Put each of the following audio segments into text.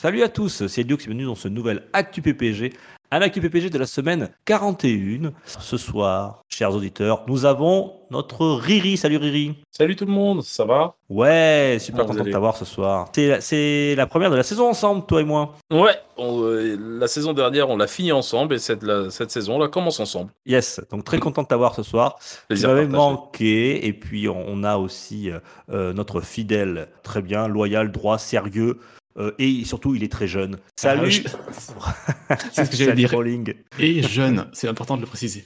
Salut à tous, c'est Diox, bienvenue dans ce nouvel Actu PPG, un Actu PPG de la semaine 41. Ce soir, chers auditeurs, nous avons notre Riri. Salut Riri. Salut tout le monde, ça va? Ouais, super Ah, content de t'avoir ce soir. C'est la- première de la saison ensemble, toi et moi. Ouais, on, euh, la saison dernière, on l'a fini ensemble et cette, la- cette saison, on la commence ensemble. Yes, donc très content de t'avoir ce soir. Tu m'avais manqué, et puis on, on a aussi euh, euh, notre fidèle, très bien, loyal, droit, sérieux, euh, et surtout il est très jeune. Salut Ah, je- C'est ce que j'allais Salut, dire. Rolling. Et jeune, c'est important de le préciser.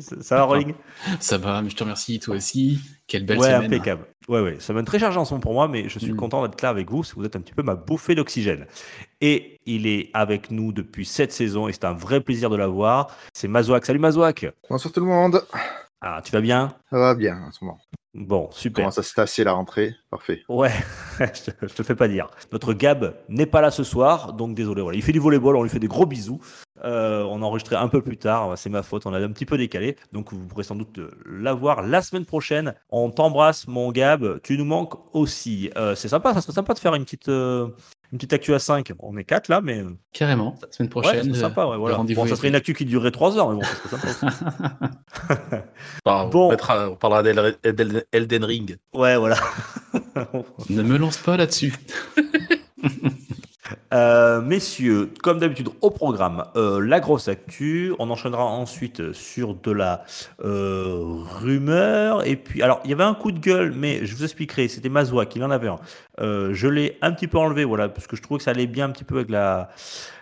Ça ça va Rolling Ça va, mais je te remercie, toi aussi. Quelle belle Ouais, semaine. impeccable. Ouais, ouais, semaine très chargée en ce moment pour moi, mais je suis Mm. content d'être là avec vous, parce que vous êtes un petit peu ma bouffée d'oxygène. Et il est avec nous depuis cette saison, et c'est un vrai plaisir de l'avoir. C'est Mazouak. Salut Mazouak. Bonsoir tout le monde. Ah, tu vas bien? Ça va bien en ce moment. Bon, super. Comment ça se tasser la rentrée Parfait. Ouais, je, te, je te fais pas dire. Notre Gab n'est pas là ce soir, donc désolé. Voilà. Il fait du volleyball, on lui fait des gros bisous. Euh, on a enregistré un peu plus tard, c'est ma faute, on a un petit peu décalé. Donc vous pourrez sans doute l'avoir la semaine prochaine. On t'embrasse, mon Gab. Tu nous manques aussi. Euh, c'est sympa, ça serait sympa de faire une petite, euh, une petite actu à 5. On est 4 là, mais. euh, Carrément, la semaine Ouais, prochaine. c'est le- sympa, ouais, voilà. Bon, ça serait une actu qui durerait 3 heures, mais bon, ça serait sympa aussi. Enfin, Bon. on, mettra- on parlera d'El- d'El- Elden Ring. Ouais, voilà. Ne me lance pas là-dessus. Euh, messieurs, comme d'habitude au programme, euh, la grosse actu. On enchaînera ensuite sur de la euh, rumeur. Et puis, alors, il y avait un coup de gueule, mais je vous expliquerai. C'était Mazoua qui en avait un. Je l'ai un petit peu enlevé, voilà, parce que je trouvais que ça allait bien un petit peu avec la,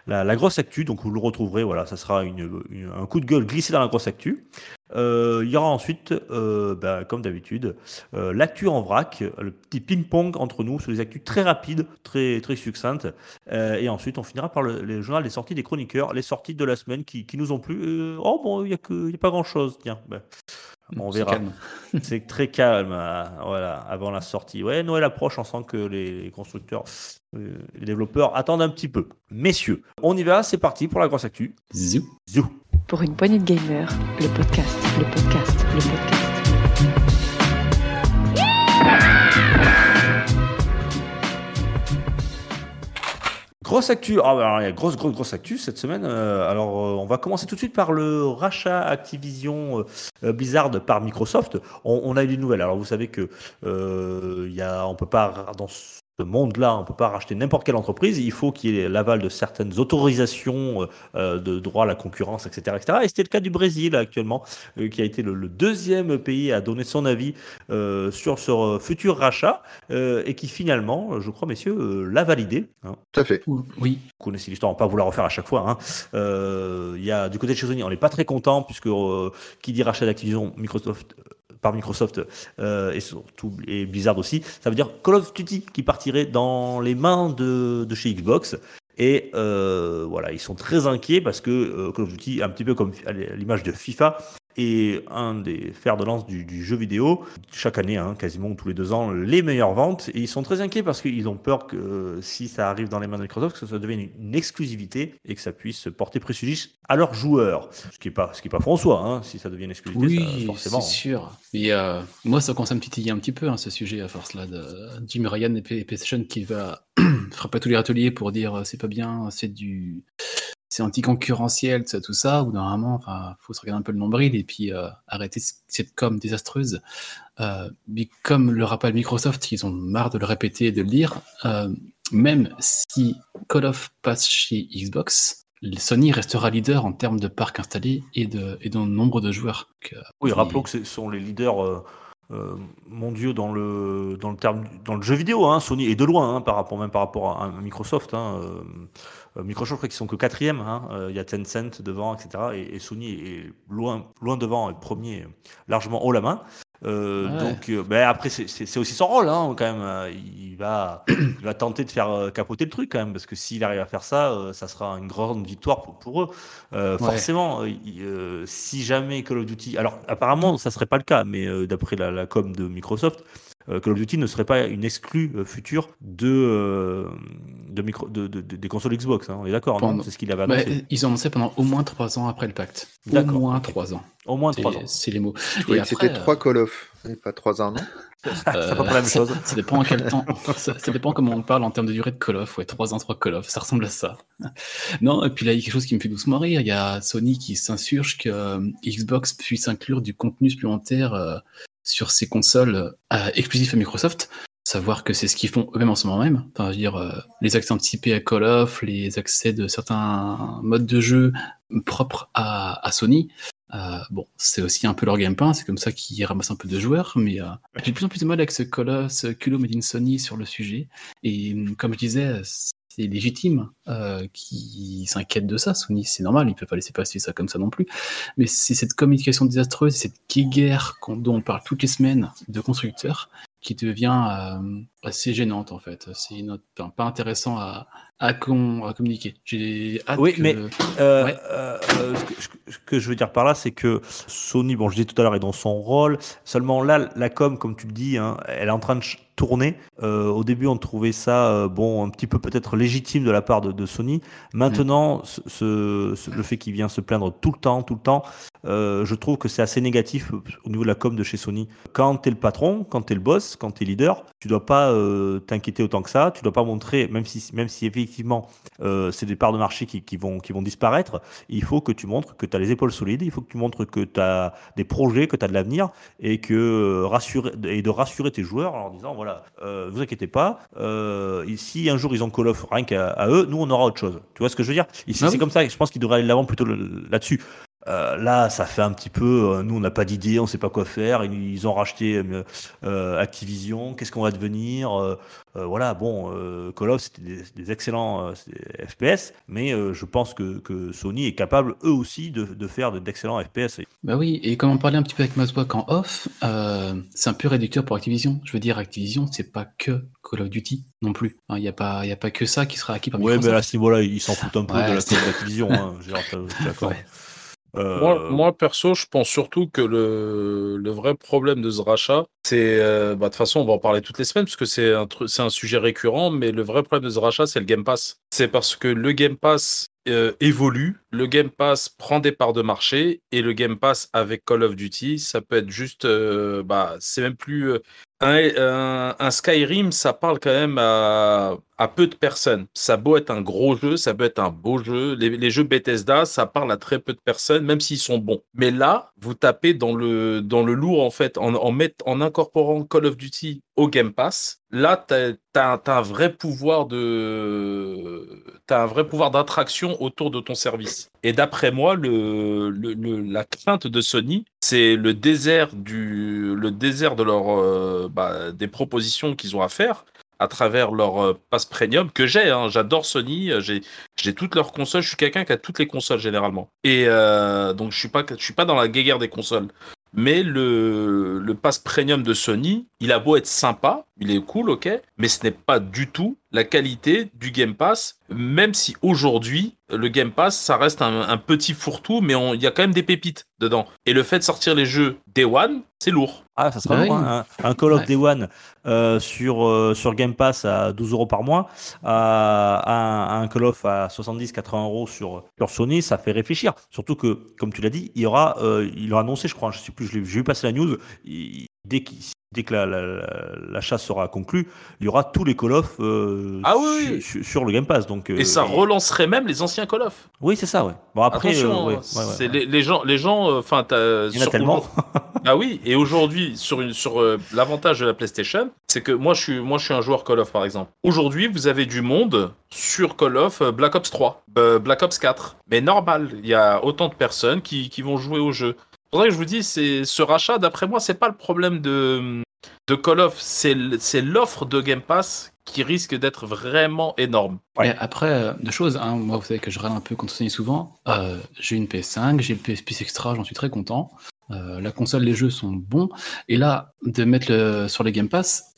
la, grosse actu. Donc, vous le retrouverez. Voilà, ça sera une, un coup de gueule glissé dans la grosse actu. Euh, il y aura ensuite, euh, bah, comme d'habitude, euh, l'actu en vrac, le petit ping-pong entre nous sur des actus très rapides, très, très succinctes. Et ensuite, on finira par le, journal des sorties des chroniqueurs, les sorties de la semaine qui, qui nous ont plu. Oh bon, il n'y a, a pas grand-chose. Tiens, ben, on C'est verra. C'est très calme, euh, voilà, avant la sortie. Ouais, Noël approche, on sent que les, les constructeurs, euh, les développeurs attendent un petit peu. Messieurs, on y va, c'est parti pour la grosse actu. Zou. Zou. Pour une poignée de gamers, le podcast, le podcast, le podcast. Grosse actu, ah, bah, grosse, grosse, grosse actu cette semaine. Euh, alors, euh, on va commencer tout de suite par le rachat Activision euh, Blizzard par Microsoft. On, a eu des nouvelles. Alors, vous savez que il y a, on peut pas dans ce monde-là, on peut pas racheter n'importe quelle entreprise. Il faut qu'il y ait l'aval de certaines autorisations euh, de droit à la concurrence, etc., etc. Et c'était le cas du Brésil actuellement, euh, qui a été le, le deuxième pays à donner son avis euh, sur ce euh, futur rachat euh, et qui finalement, je crois, messieurs, euh, l'a validé. hein Tout à fait. Oui, vous connaissez l'histoire, on va pas vous la refaire à chaque fois. hein. Euh, Il y a du côté de chez Sony, on n'est pas très content puisque euh, qui dit rachat d'Activision Microsoft euh, par Microsoft euh, et surtout et Blizzard aussi, ça veut dire Call of Duty qui partirait dans les mains de, de chez Xbox. Et euh, voilà, ils sont très inquiets parce que euh, Call of Duty, un petit peu comme à l'image de FIFA, est un des fers de lance du, du jeu vidéo. Chaque année, hein, quasiment tous les deux ans, les meilleures ventes. Et ils sont très inquiets parce qu'ils ont peur que euh, si ça arrive dans les mains de Microsoft, que ça devienne une, exclusivité et que ça puisse porter préjudice à leurs joueurs. Ce qui n'est pas, ce qui est pas soi, hein, si ça devient une exclusivité, ça, oui, forcément. c'est sûr. Mais euh, moi, ça commence à me titiller un petit peu, hein, ce sujet, à force là, de Jim Ryan et PlayStation qui va frapper tous les râteliers pour dire euh, c'est pas bien, c'est du. C'est anticoncurrentiel, tout ça, tout ça, ou normalement, enfin, faut se regarder un peu le nombril et puis euh, arrêter cette com désastreuse. Euh, mais comme le rappelle Microsoft, ils ont marre de le répéter et de le dire, euh, même si Call of passe chez Xbox, Sony restera leader en termes de parc installé et de, et de nombre de joueurs. Donc, Oui, rappelons que ce sont les leaders euh, euh, mondiaux dans le, dans, le terme, dans le jeu vidéo, hein, Sony, et de loin, hein, par rapport, même par rapport à, à Microsoft. Hein, euh, Microsoft, je crois qu'ils sont que quatrième. hein, euh, Il y a Tencent devant, etc. Et, et Sony est loin, loin devant, et premier, largement haut la main. Euh, Ouais. Donc, euh, ben après, c'est- aussi son rôle, hein, quand même. Euh, Il va, il va tenter de faire euh, capoter le truc, quand même, parce que s'il arrive à faire ça, euh, ça sera une grande victoire pour, pour eux. Euh, Ouais. Forcément, euh, il- euh, si jamais Call of Duty. Alors, apparemment, ça serait pas le cas, mais euh, d'après la, la com de Microsoft, euh, Call of Duty ne serait pas une exclue euh, future de, euh, de micro, de, de- de- des consoles Xbox. hein, on est d'accord, non Pendant- C'est ce qu'il avait Bah, annoncé. ils ont annoncé pendant au moins trois ans après le pacte. Au moins trois ans. Au moins C'est 3 ans. c'est les mots. C'était trois Call of, et pas trois ans, non C'est pas Euh, la même ça- chose. Ça, dépend en quel temps. ça, ça dépend comment on parle en termes de durée de Call of. Ouais, 3 ans, 3 Call of, ça ressemble à ça. Non, et puis là, il y a quelque chose qui me fait doucement rire. Il y a Sony qui s'insurge que euh, Xbox puisse inclure du contenu supplémentaire euh, sur ses consoles euh, exclusifs à Microsoft. Savoir que c'est ce qu'ils font eux-mêmes en ce moment même. Enfin, je veux dire, euh, les accès anticipés à Call of, les accès de certains modes de jeu propres à, à Sony. Euh, bon, c'est aussi un peu leur gameplay, c'est comme ça qu'ils ramassent un peu de joueurs, mais euh, j'ai de plus en plus de mal avec ce Call ce culot made in Sony sur le sujet. Et hum, comme je disais, c'est légitime euh, qu'ils s'inquiètent de ça. Sony, c'est normal, ils peuvent pas laisser passer ça comme ça non plus. Mais c'est cette communication désastreuse, cette guerre dont on parle toutes les semaines de constructeurs qui devient euh, assez gênante en fait. C'est pas intéressant à, à, con- à communiquer. J'ai hâte Oui, que- mais- Euh, Ouais. euh, euh, ce, que, ce que je veux dire par là, c'est que Sony, bon, je disais tout à l'heure, est dans son rôle. Seulement là, la com, comme tu le dis, hein, elle est en train de tourner. Euh, au début, on trouvait ça, euh, bon, un petit peu peut-être légitime de la part de, de Sony. Maintenant, ce- ce- le fait qu'il vient se plaindre tout le temps, tout le temps, euh, je trouve que c'est assez négatif au niveau de la com de chez Sony. Quand tu es le patron, quand tu es le boss, quand tu es leader, tu dois pas t'inquiéter autant que ça. Tu dois pas montrer, même si, même si effectivement euh, c'est des parts de marché qui, qui vont, qui vont disparaître, il faut que tu montres que tu as les épaules solides, il faut que tu montres que tu as des projets, que tu as de l'avenir et que euh, rassurer et de rassurer tes joueurs en leur disant voilà, euh, vous inquiétez pas, euh, si un jour ils ont Call of rien qu'à à eux, nous on aura autre chose. Tu vois ce que je veux dire? C'est Ah c'est oui. comme ça, je pense qu'ils devraient aller de l'avant plutôt là-dessus. Euh, là, ça fait un petit peu. euh, nous, on n'a pas d'idée, on sait pas quoi faire. Ils, ils ont racheté euh, Activision. Qu'est-ce qu'on va devenir Voilà. Bon, Call of, c'était des, des excellents FPS, mais je pense que, que Sony est capable eux aussi de, de faire de- d'excellents FPS. Bah oui, et comme on parlait un petit peu avec Mazwak en off, c'est un peu réducteur pour Activision. Je veux dire, Activision, c'est pas que Call of Duty non plus. Il n'y a, pas- y a pas que ça qui sera acquis par Ouais, mais à ce niveau-là, ils s'en foutent un peu Ouais, de la c'est- com d'Activision. hein, suis d'accord. Ouais. Euh, Moi, moi, perso, je pense surtout que le, le vrai problème de ce rachat, euh, bah, de toute façon, on va en parler toutes les semaines, parce que c'est un, sujet récurrent, mais le vrai problème de ce rachat, c'est le Game Pass. C'est parce que le Game Pass euh, évolue, le Game Pass prend des parts de marché, et le Game Pass avec Call of Duty, ça peut être juste. euh, bah, c'est même plus. un, Skyrim, ça parle quand même à, peu de personnes. Ça beau être un gros jeu, ça peut être un beau jeu. Les, les jeux Bethesda, ça parle à très peu de personnes, même s'ils sont bons. Mais là, vous tapez dans le, dans le lourd, en fait, en, en, met- en incorporant Call of Duty au Game Pass. Là, tu as, un vrai pouvoir de. Un vrai pouvoir d'attraction autour de ton service. Et d'après moi, la crainte de Sony, c'est le désert du, le désert de leur, euh, bah, des propositions qu'ils ont à faire à travers leur euh, pass premium que j'ai. hein. J'adore Sony. euh, J'ai, toutes leurs consoles. Je suis quelqu'un qui a toutes les consoles généralement. Et euh, donc je suis suis pas dans la guéguerre des consoles. Mais le, le pass premium de Sony, il a beau être sympa, il est cool, ok, mais ce n'est pas du tout la qualité du Game Pass, même si aujourd'hui, le Game Pass, ça reste un, un petit fourre-tout, mais il y a quand même des pépites dedans. Et le fait de sortir les jeux Day One, c'est lourd. Ah, ça sera Bah lourd, hein. un, un Call of Ouais. Day One euh, sur, euh, sur Game Pass à 12 euros par mois, à, à un Call of à 70-80 euros sur, sur Sony, ça fait réfléchir. Surtout que, comme tu l'as dit, il y aura, euh, il aura annoncé, je crois, je sais plus, je l'ai- j'ai vu passer la news, il- dès, que la, la, la- la chasse sera conclue, il y aura tous les Call of euh, Ah oui, su- oui. su- sur le Game Pass. Donc, euh, Et ça et- relancerait même les anciens Call of. Oui, c'est ça, ouais. Bon, après, euh, ouais, hein, ouais, ouais. Les, les gens, les gens, euh, enfin, il y en a tellement. Ah oui, et aujourd'hui, sur, une, sur euh, l'avantage de la PlayStation, c'est que moi je, suis, moi, je suis un joueur Call of, par exemple. Aujourd'hui, vous avez du monde sur Call of euh, Black Ops 3, euh, Black Ops 4. Mais normal, il y a autant de personnes qui, qui vont jouer au jeu. C'est pour ça que je vous dis, c'est ce rachat, d'après moi, c'est pas le problème de, de Call of, c'est l'offre de Game Pass qui risque d'être vraiment énorme. Après, euh, deux choses. hein. Moi, vous savez que je râle un peu contre Sony souvent. Euh, j'ai une PS5, j'ai le PS Plus Extra, j'en suis très content. Euh, la console, les jeux sont bons. Et là, de mettre sur les Game Pass,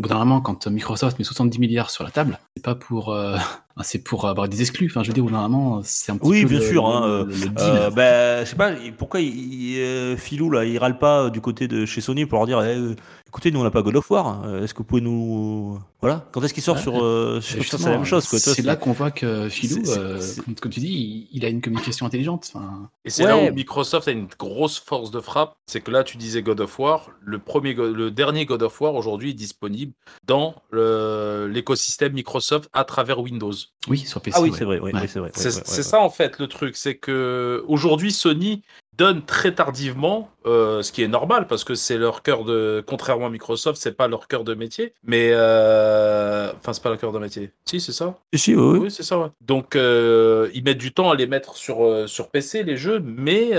bout d'un moment, quand Microsoft met 70 milliards sur la table, c'est pas pour, euh, c'est pour avoir des exclus. Enfin, je veux dire, normalement, c'est un petit Oui, peu bien le- sûr. Hein, le- le- le deal. euh, ben, je sais pas, pourquoi il, il, Philou là, il râle pas du côté de chez Sony pour leur dire, eh, écoutez, nous on n'a pas God of War. Est-ce que vous pouvez nous, voilà, quand est-ce qu'il sort Ouais. sur, euh, sur ça, Justement, c'est la même chose C'est là qu'on voit que c'est- comme, comme tu dis, il, il a une communication intelligente. Enfin, Et c'est Ouais. là où Microsoft a une grosse force de frappe, c'est que là tu disais God of War, le premier, le dernier God of War aujourd'hui est disponible dans l'écosystème Microsoft à travers Windows. oui, sur PC. Ah oui, ouais. c'est vrai, Ouais. c'est ouais, ça en fait le truc, c'est que aujourd'hui Sony donne très tardivement, euh, ce qui est normal parce que c'est leur cœur de, contrairement à Microsoft, c'est pas leur cœur de métier, mais euh... enfin c'est pas leur cœur de métier. Si c'est ça. Si, oui, oui. C'est ça. ouais. Donc, euh, ils mettent du temps à les mettre sur, euh, sur PC, les jeux, mais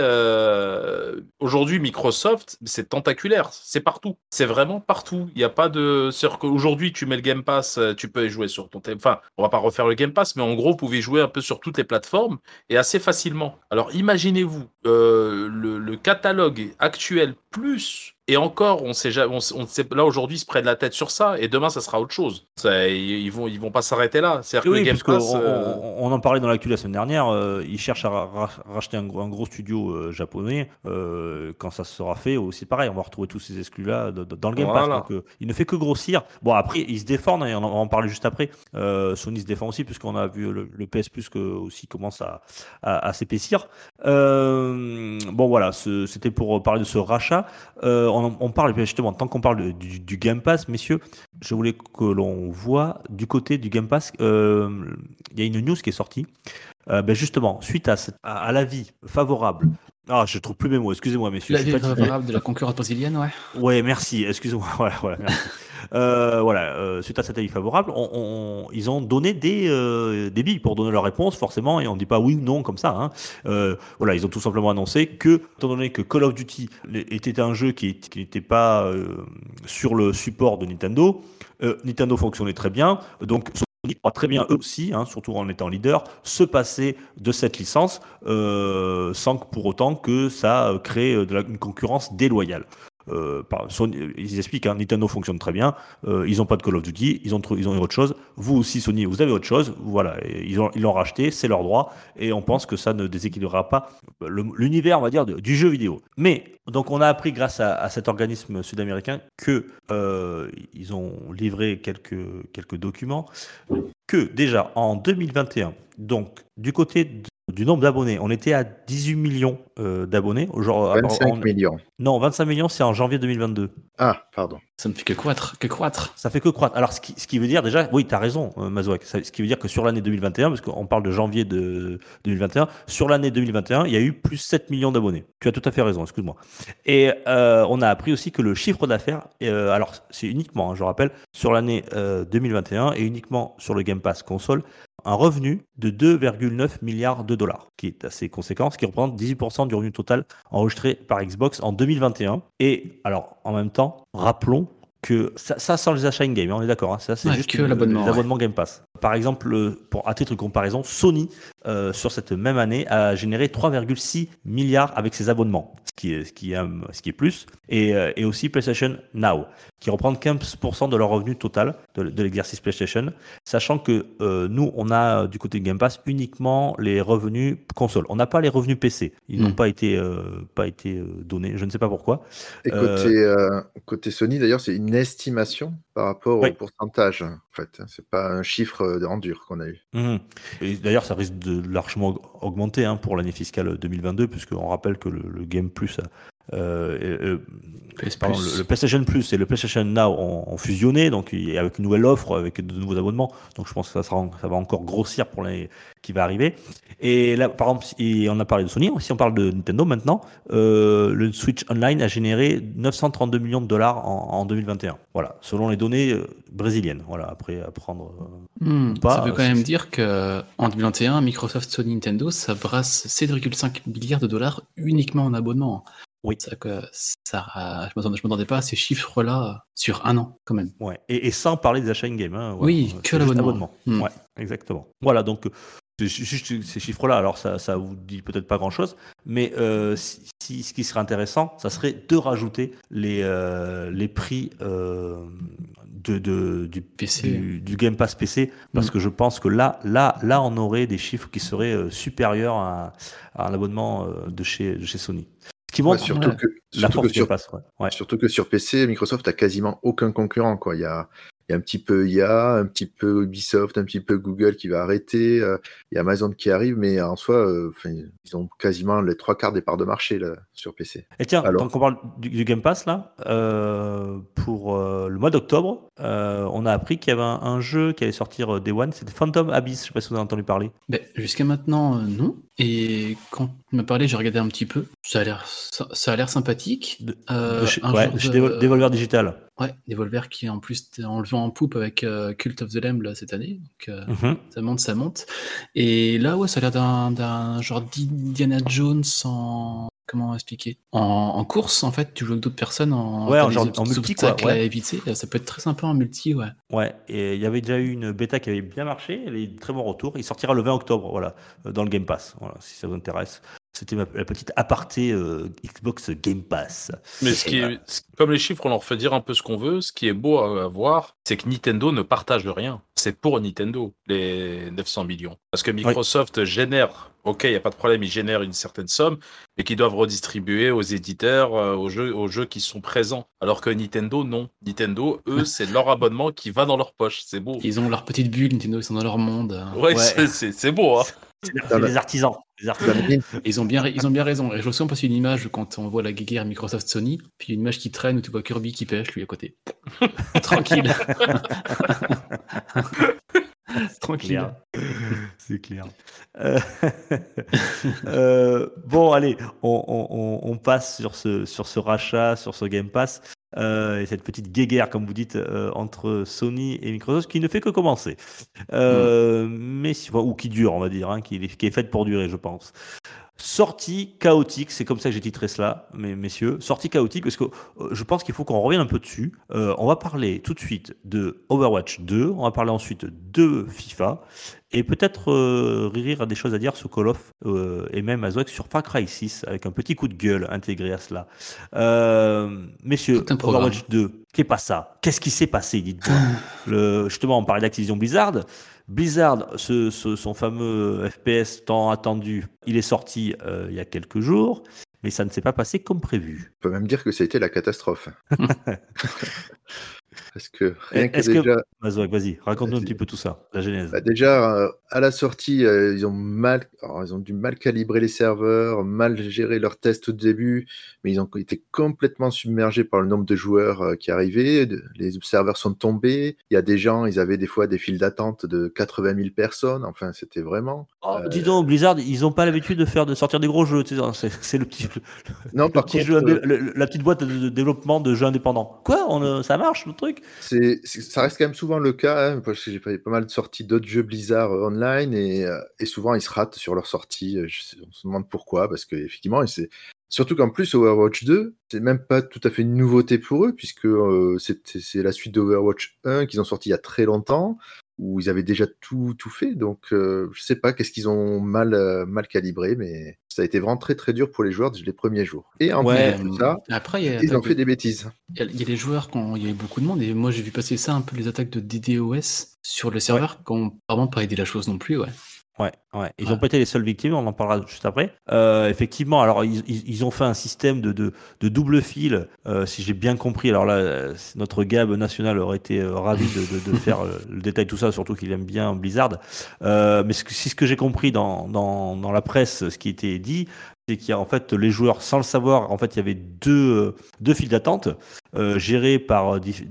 aujourd'hui, Microsoft, c'est tentaculaire. C'est partout. C'est vraiment partout. Il n'y a pas de. C'est-à-dire qu'aujourd'hui, tu mets le Game Pass, tu peux y jouer sur ton téléphone. Enfin, on va pas refaire le Game Pass, mais en gros, vous pouvez jouer un peu sur toutes les plateformes et assez facilement. Alors, imaginez-vous le, le catalogue actuel plus. Et encore, on sait, on, on sait, là aujourd'hui, ils se prennent la tête sur ça, et demain, ça sera autre chose. Ça, ils, vont, ils vont pas s'arrêter là. Que Oui, Game Pass, euh, on, on en parlait dans l'actu la semaine dernière. euh, ils cherchent à ra- ra- racheter un, gros- un gros studio euh, japonais. euh, quand ça sera fait, aussi pareil, on va retrouver tous ces exclus-là de- de- dans le Game Pass. Donc, euh, il ne fait que grossir. Bon, après, ils se défendent, et on en, on en parlait juste après. Euh, Sony se défend aussi, puisqu'on a vu le, le PS Plus que, aussi commence à, à, à s'épaissir. Euh, bon, voilà, c'était pour parler de ce rachat. Euh, on, on parle, justement, tant qu'on parle du Game Pass, messieurs, je voulais que l'on voit du côté du Game Pass, euh, il y a une news qui est sortie. Euh, ben justement, suite à, cette- à, à l'avis favorable. Ah, je trouve plus mes mots, excusez-moi, messieurs. La je suis vie fatigué. favorable de la concurrence brésilienne, ouais. Ouais, merci, excusez-moi. Voilà, voilà, merci. Euh, voilà, euh, suite à cet avis favorable, on- on- ils ont donné des, des billes pour donner leur réponse, forcément, et on ne dit pas oui ou non comme ça. hein. Voilà, ils ont tout simplement annoncé que, étant donné que Call of Duty était un jeu qui n'était pas sur le support de Nintendo, Nintendo fonctionnait très bien, donc pourra très bien eux aussi, hein, surtout en étant leader, se passer de cette licence euh, sans que pour autant que ça euh, crée euh, une concurrence déloyale. Euh, Sony- ils expliquent, hein, Nintendo fonctionne très bien, euh, ils n'ont pas de Call of Duty, ils ont, ils ont autre chose. Vous aussi, Sony, vous avez autre chose. Voilà, ils l'ont ils l'ont racheté, c'est leur droit, et on pense que ça ne déséquilibrera pas l'univers, on va dire, du jeu vidéo. Mais, donc, on a appris grâce à, à cet organisme sud-américain que euh, ils ont livré quelques, quelques documents, que déjà en 2021, donc du côté de- du nombre d'abonnés, on était à 18 millions euh, d'abonnés. Genre, 25 en- millions. non, 25 millions, c'est en janvier 2022. Ah, pardon. Ça ne fait que croître, que croître. Ça fait que croître. Alors, ce qui, veut dire déjà, oui, tu as raison, euh, Mazouak. Ce qui veut dire que sur l'année 2021, parce qu'on parle de janvier de 2021, sur l'année 2021, il y a eu plus 7 millions d'abonnés. Tu as tout à fait raison, excuse-moi. Et euh, on a appris aussi que le chiffre d'affaires, euh, alors c'est uniquement, hein, je rappelle, sur l'année euh, 2021 et uniquement sur le Game Pass console, un revenu de 2,9 milliards de dollars, qui est assez conséquent, ce qui représente 18% du revenu total enregistré par Xbox en 2021. Et alors, en même temps, rappelons que ça, ça sans les achats in-game, hein, on est d'accord, hein, ça c'est Ouais, juste l'abonnement, ouais. Game Pass. Par exemple, pour, à titre de comparaison, Sony, euh, sur cette même année, a généré 3,6 milliards avec ses abonnements, ce qui est, ce qui est, ce qui est plus, et, euh, et aussi PlayStation Now, qui reprend 15% de leur revenu total de, de l'exercice PlayStation, sachant que euh, nous, on a du côté de Game Pass uniquement les revenus console. On n'a pas les revenus PC. Ils Hmm. n'ont pas été, euh, pas été donnés. Je ne sais pas pourquoi. Et côté, côté Sony, d'ailleurs, c'est une estimation par rapport Oui. au pourcentage. En fait, c'est pas un chiffre euh, en dur qu'on a eu. Mhm. Et d'ailleurs, ça risque de largement aug- augmenter hein, pour l'année fiscale 2022, puisqu'on rappelle que le, le Game Plus, euh, et, euh, PS pardon, Plus. le, le PlayStation Plus et le PlayStation Now ont, ont fusionné, donc avec une nouvelle offre, avec de nouveaux abonnements. Donc je pense que ça, sera, en- ça va encore grossir pour l'année qui va arriver. Et là, par exemple, si on a parlé de Sony, si on parle de Nintendo maintenant, euh, le Switch Online a généré 932 millions de dollars en, en 2021. Voilà, selon les données brésiliennes. Voilà, après à prendre. euh, Hmm, pas, ça veut quand même dire que en 2021, Microsoft, Sony, Nintendo, ça brasse 7,5 milliards de dollars uniquement en abonnement. Oui. Ça, que ça, je ne m'attendais pas à ces chiffres-là sur un an, quand même. Ouais. Et, et sans parler des achats in-game. hein. Oui, que l'abonnement. Hmm. Ouais, exactement. Voilà, donc juste ces chiffres-là, alors ça, ça vous dit peut-être pas grand-chose, mais euh, si, si- ce qui serait intéressant, ça serait de rajouter les, euh, les prix euh, de, de- du, PC. du, du Game Pass PC, parce Mm. que je pense que là, là, là, on aurait des chiffres qui seraient supérieurs à, à un abonnement de chez, de chez Sony. Ce qui Ouais, montre surtout, ouais. que, la surtout, force que du Game sur, Pass. ouais. Ouais. surtout que sur PC, Microsoft a quasiment aucun concurrent. Quoi. Il, y a, il y a un petit peu IA, un petit peu Ubisoft, un petit peu Google qui va arrêter, euh, il y a Amazon qui arrive, mais en soi, euh, enfin, ils ont quasiment les trois quarts des parts de marché là, sur PC. Et tiens, Alors tant qu'on parle du, du Game Pass, là, euh, pour euh, le mois d'octobre, euh, on a appris qu'il y avait un, un jeu qui allait sortir euh, Day One, c'était Phantom Abyss, je sais pas si vous avez entendu parler. Ben, Jusqu'à maintenant, euh, non. Et quand tu m'as parlé, j'ai regardé un petit peu. Ça a l'air, ça, ça a l'air sympathique. Euh, un ouais, de Devolver Digital. Ouais, Devolver qui en plus était en le vent en poupe avec euh, Cult of the Lamb là, cette année. Donc, euh, Mhm. ça monte, ça monte. Et là, ouais, ça a l'air d'un, d'un genre d'Indiana Jones en. Comment expliquer? En, en course, en fait, tu joues avec d'autres personnes en. Ouais, genre- en multi, quoi, ouais. à éviter. Ça peut être très sympa en multi, ouais. Ouais, et il y avait déjà eu une bêta qui avait bien marché, elle est très bon retour. Il sortira le 20 octobre, voilà, euh, dans le Game Pass, voilà, si ça vous intéresse. C'était la petite aparté euh, Xbox Game Pass. Mais ce qui est, ce- comme les chiffres, on leur fait dire un peu ce qu'on veut. Ce qui est beau à, à voir, c'est que Nintendo ne partage rien. C'est pour Nintendo, les 900 millions. Parce que Microsoft génère, ok, il n'y a pas de problème, ils génèrent une certaine somme, mais qu'ils doivent redistribuer aux éditeurs, euh, aux, jeux, aux jeux qui sont présents. Alors que Nintendo, non. Nintendo, eux, c'est leur abonnement qui va dans leur poche. C'est beau. Ils ont leur petite bulle, Nintendo, ils sont dans leur monde. Ouais, Ouais. c'est- beau, hein. C'est des artisans. des artisans. Ils ont bien, ils ont bien raison. Et je me souviens passer une image quand on voit la guéguerre Microsoft Sony, puis une image qui traîne où tu vois Kirby qui pêche, lui à côté. Tranquille. Tranquille. C'est clair. Euh, euh, bon, allez, on, on- on- on passe sur ce, sur ce rachat, sur ce Game Pass, euh, et cette petite guéguerre, comme vous dites, euh, entre Sony et Microsoft, qui ne fait que commencer. Euh, mais, si- ou qui dure, on va dire, hein, qui est faite pour durer, je pense. Sortie chaotique, c'est comme ça que j'ai titré cela, mes, messieurs. Sortie chaotique, parce que euh, je pense qu'il faut qu'on revienne un peu dessus. Euh, on va parler tout de suite de Overwatch 2, on va parler ensuite de FIFA, et peut-être euh, Riri a des choses à dire sur Call of, euh, et même Azwek sur Far Cry 6, avec un petit coup de gueule intégré à cela. Messieurs. Overwatch 2, qu'est pas ça Qu'est-ce qui s'est passé, dites-moi Justement, on parlait d'Activision Blizzard. Blizzard, ce, ce- son fameux FPS tant attendu, il est sorti euh, il y a quelques jours, mais ça ne s'est pas passé comme prévu. on peut même dire que ça a été la catastrophe. Parce que rien que que- déjà, Mazouak, vas-y, raconte-nous un petit peu tout ça, la genèse. Bah déjà, euh, à la sortie, euh, ils ont mal, alors, ils ont dû mal calibrer les serveurs, mal gérer leurs tests au début, mais ils ont été complètement submergés par le nombre de joueurs euh, qui arrivaient. de- Les serveurs sont tombés. Il y a des gens, ils avaient des fois des files d'attente de 80 000 personnes. Enfin, c'était vraiment. Oh, Dis donc, Blizzard, ils n'ont pas l'habitude de faire de sortir des gros jeux. sais, C'est le petit, le Non, par petit contre, jeu, le- la petite boîte de, développement de jeux indépendants. Quoi on, Ça marche le c'est, ça reste quand même souvent le cas, hein, parce que j'ai pas, pas mal de sorties d'autres jeux Blizzard euh, online et, euh, et souvent ils se ratent sur leur sortie. Euh, je on se demande pourquoi, parce qu'effectivement, c'est surtout qu'en plus Overwatch 2, c'est même pas tout à fait une nouveauté pour eux, puisque c'est la suite d'Overwatch 1 qu'ils ont sorti il y a très longtemps, où ils avaient déjà tout, tout fait. Donc euh, je sais pas qu'est-ce qu'ils ont mal, euh, mal calibré, mais ça a été vraiment très très dur pour les joueurs les premiers jours. Et en Ouais, plus de ça, Après, a, ils ont fait des bêtises. il y a- les joueurs quand il y a eu beaucoup de monde, et moi j'ai vu passer ça un peu les attaques de DDoS sur le serveur, qui n'ont vraiment pas aidé la chose non plus, ouais. Ouais, ouais. Ils Ouais. n'ont pas été les seules victimes, on en parlera juste après. Euh, effectivement, alors ils, ils- ils ont fait un système de, de, de double fil, euh, si j'ai bien compris. Alors là, notre Gab national aurait été euh, ravi de, de, faire le détail de tout ça, surtout qu'il aime bien Blizzard. Mais ce que- si ce que j'ai compris dans, dans, dans la presse, ce qui était dit, c'est qu'il y a en fait les joueurs, sans le savoir, en fait, il y avait deux, euh, deux files d'attente euh, gérées par euh, dif-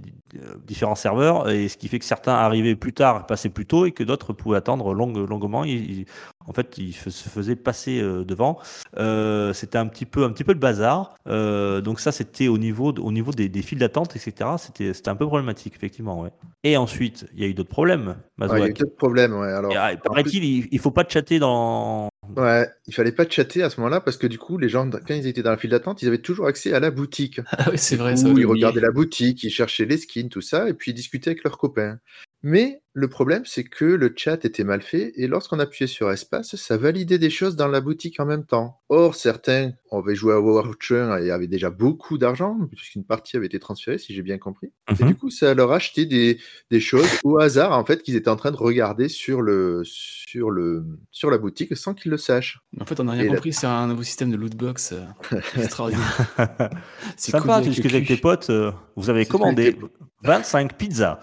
différents serveurs, et ce qui fait que certains arrivaient plus tard, passaient plus tôt, et que d'autres pouvaient attendre longue- longuement. Ils- ils- en fait, ils se faisaient passer devant. Euh, c'était un petit peu, un petit peu le bazar. Euh, donc ça, c'était au niveau, au niveau des, des files d'attente, etc. C'était, c'était un peu problématique, effectivement. Ouais. Et ensuite, il y a eu d'autres problèmes. Ouais, il y a eu d'autres problèmes. Ouais. Alors, ah, plus- paraît-il, il, il faut pas chatter dans. Ouais, il fallait pas chatter à ce moment-là parce que du coup, les gens, quand ils étaient dans la file d'attente, ils avaient toujours accès à la boutique. Ah oui, c'est vrai, ça. coup, j'avais ils regardaient la boutique, ils cherchaient les skins, tout ça, et puis ils discutaient avec leurs copains. Mais le problème, c'est que le chat était mal fait et lorsqu'on appuyait sur espace, ça validait des choses dans la boutique en même temps. Or, certains avaient joué à Overwatch 1 et avaient déjà beaucoup d'argent, puisqu'une partie avait été transférée, si j'ai bien compris. Et Mhm. du coup, ça leur achetait des, des choses au hasard, en fait, qu'ils étaient en train de regarder sur, le, sur, le, sur la boutique sans qu'ils le sachent. En fait, on a Et rien la- compris, c'est un nouveau système de lootbox euh, extraordinaire. C'est Sympa, tu avec discutes tes potes, euh, vous avez commandé cool. 25 pizzas,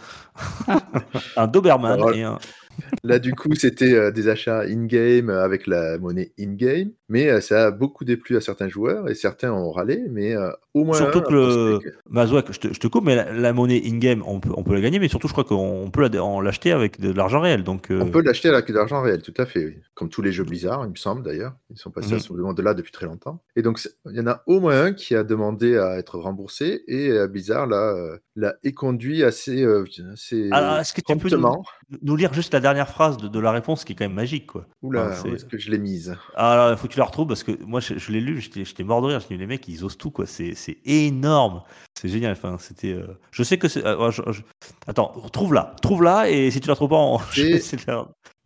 un Doberman Alors, et un... Là, du coup, c'était euh, des achats in-game euh, avec la monnaie in-game, mais euh, ça a beaucoup déplu à certains joueurs et certains ont râlé, mais au moins. Surtout un que le... que- Mazouak, je te, je te coupe, mais la, la monnaie in-game, on peut, on peut la gagner, mais surtout, je crois qu'on peut l'acheter avec de l'argent réel. Donc, euh, On peut l'acheter avec de l'argent réel, tout à fait, oui. Comme tous les jeux Blizzard, il me semble d'ailleurs. Ils sont passés Mhm. à ce monde-là depuis très longtemps. Et donc, il y en a au moins un qui a demandé à être remboursé et Blizzard l'a, l'a éconduit assez, assez Alors, est-ce que tu peux nous. Nous lire juste la dernière phrase de, de la réponse qui est quand même magique, quoi Oula, c'est- où est-ce que je l'ai mise? Ah, il faut que tu la retrouves parce que moi, je, je l'ai lu, j'étais mort de rire. Je dis, les mecs, ils osent tout, quoi. C'est c'est énorme. C'est génial. Enfin, c'était. euh, Je sais que c'est. euh, je- Attends, trouve-la. Trouve-la et si tu la trouves pas, on... je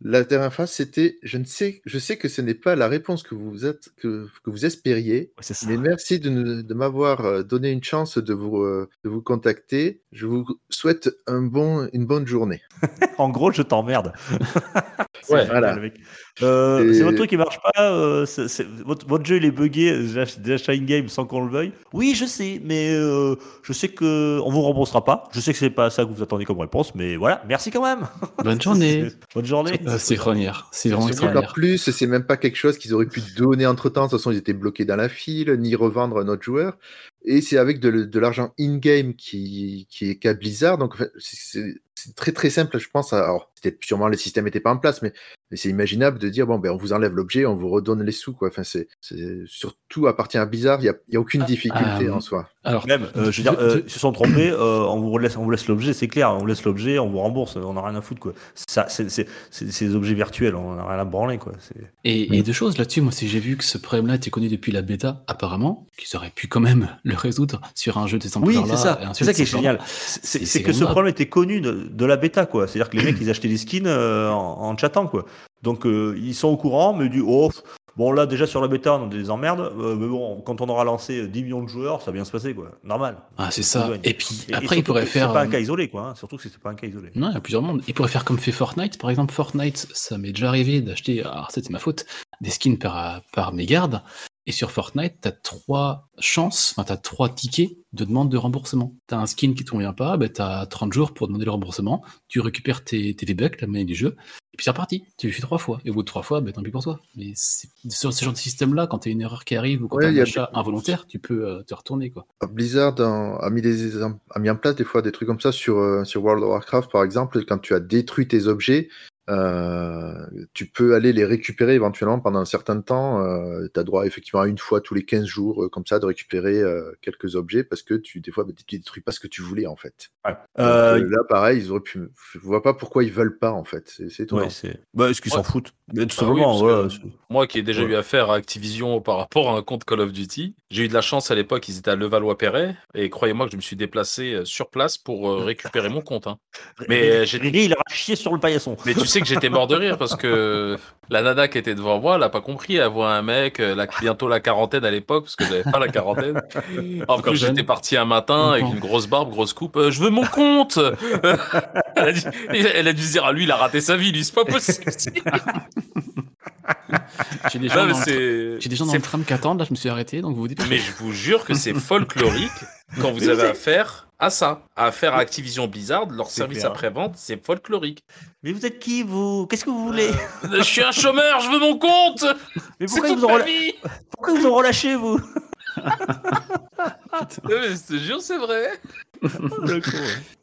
la- dernière phrase, c'était je ne sais, je sais que ce n'est pas la réponse que vous êtes, que, que vous espériez, Ouais, mais merci de, nous- de m'avoir euh, donné une chance de vous, euh, de vous contacter. Je vous souhaite un bon, une bonne journée. En gros, je t'emmerde. C'est Ouais, voilà. Euh, Et- C'est votre truc qui marche pas. euh, c'est- c'est- votre, votre jeu il est buggé. Déjà, déjà in-game sans qu'on le veuille. Oui, je sais, mais euh, je sais que on vous remboursera pas. Je sais que c'est pas ça que vous attendez comme réponse, mais voilà. Merci quand même. Bonne journée. Bonne journée. Euh, c'est extraordinaire. C'est vraiment extraordinaire. plus, c'est même pas quelque chose qu'ils auraient pu donner entre temps. De toute façon, ils étaient bloqués dans la file, ni revendre à notre joueur. Et c'est avec de, l'argent in-game qui, qui est qu'à Blizzard. Donc, en c'est très très simple, je pense. Alors, c'était sûrement le système n'était pas en place, mais, mais c'est imaginable de dire bon, ben, on vous enlève l'objet, on vous redonne les sous. Quoi. Enfin, c'est surtout appartient à Blizzard. Il n'y a, il y a aucune difficulté euh, en soi. Alors, Même, euh, je veux dire, euh, ils se sont trompés, euh, on vous laisse, on vous laisse l'objet, c'est clair, on vous laisse l'objet, on vous rembourse, on n'a rien à foutre quoi. Ça, c'est, des objets virtuels, on n'a rien à branler quoi. Et, et deux choses là-dessus, moi, si j'ai vu que ce problème-là était connu depuis la bêta, apparemment, qu'ils auraient pu quand même le résoudre sur un jeu de Oui, c'est ça, c'est ça qui est génial. C'est, que ce problème était connu de, de la bêta quoi. C'est-à-dire que les mecs ils achetaient skins euh, en, en chattant quoi. Donc euh, ils sont au courant, mais du oh bon là déjà sur la bêta on a des emmerdes, euh, mais bon quand on aura lancé 10 millions de joueurs ça va bien se passer quoi. Normal. Ah, c'est ça. Et puis Et- après, surtout il pourrait que faire. C'est pas un cas isolé quoi. hein. Surtout que c'est pas un cas isolé. Non, il y a plusieurs mondes. Il pourrait faire comme fait Fortnite. Par exemple, Fortnite, ça m'est déjà arrivé d'acheter, alors c'était ma faute, des skins par, par mégarde. Et sur Fortnite, t'as trois chances, enfin t'as trois tickets de demande de remboursement. T'as un skin qui te convient pas, ben t'as 30 jours pour demander le remboursement. Tu récupères tes, tes V-Bucks, la monnaie du jeu, et puis c'est reparti. Tu le fais trois fois. Et au bout de trois fois, ben tant pis pour toi. Mais sur ce genre de système-là, quand t'as une erreur qui arrive ou quand Ouais, t'as un achat involontaire, tu peux euh, te retourner, quoi. Blizzard en- a, mis des, a mis en place des fois des trucs comme ça sur, euh, sur World of Warcraft, par exemple, quand tu as détruit tes objets, euh, tu peux aller les récupérer éventuellement pendant un certain temps. tu as droit effectivement à une fois tous les 15 jours, euh, comme ça, de récupérer euh, quelques objets parce que tu, des fois, bah, tu détruis pas ce que tu voulais, en fait. Ouais. Donc, Euh, euh, là, pareil, ils auraient pu. Je vois pas pourquoi ils veulent pas, en fait. C'est étonnant. ouais. Bah, est-ce qu'ils s'en Ouais. foutent? Mais Tout Bah simplement, Moi qui ai déjà Ouais. eu affaire à Activision par rapport à un compte Call of Duty, j'ai eu de la chance à l'époque, ils étaient à Levallois-Perret, et croyez-moi que je me suis déplacé euh, sur place pour euh, récupérer mon compte. hein. Mais j'ai- Riri, il a chié sur le paillasson. Mais tu sais que j'étais mort de rire parce que la nana qui était devant moi, elle a pas compris. Elle voit un mec, euh, la- bientôt la quarantaine à l'époque, parce que j'avais pas la quarantaine. En plus, j'étais parti un matin avec Encore. une grosse barbe, grosse coupe. Euh, je veux mon compte elle, a dit- elle a dû se dire, ah lui, il a raté sa vie, lui, c'est pas possible. J'ai des Non, gens mais dans le j'ai des gens dans le tram qui attendent, là je me suis arrêté, donc vous vous dépêchez. Mais je vous jure que c'est folklorique quand vous avez affaire à ça, à affaire à Activision Blizzard, leur service après-vente, c'est folklorique. Mais vous êtes qui, vous? Qu'est-ce que vous voulez? Euh, je suis un chômeur, je veux mon compte! Mais pourquoi ils, vous rela- pourquoi ils vous ont relâché, vous? Je te jure, c'est vrai. Y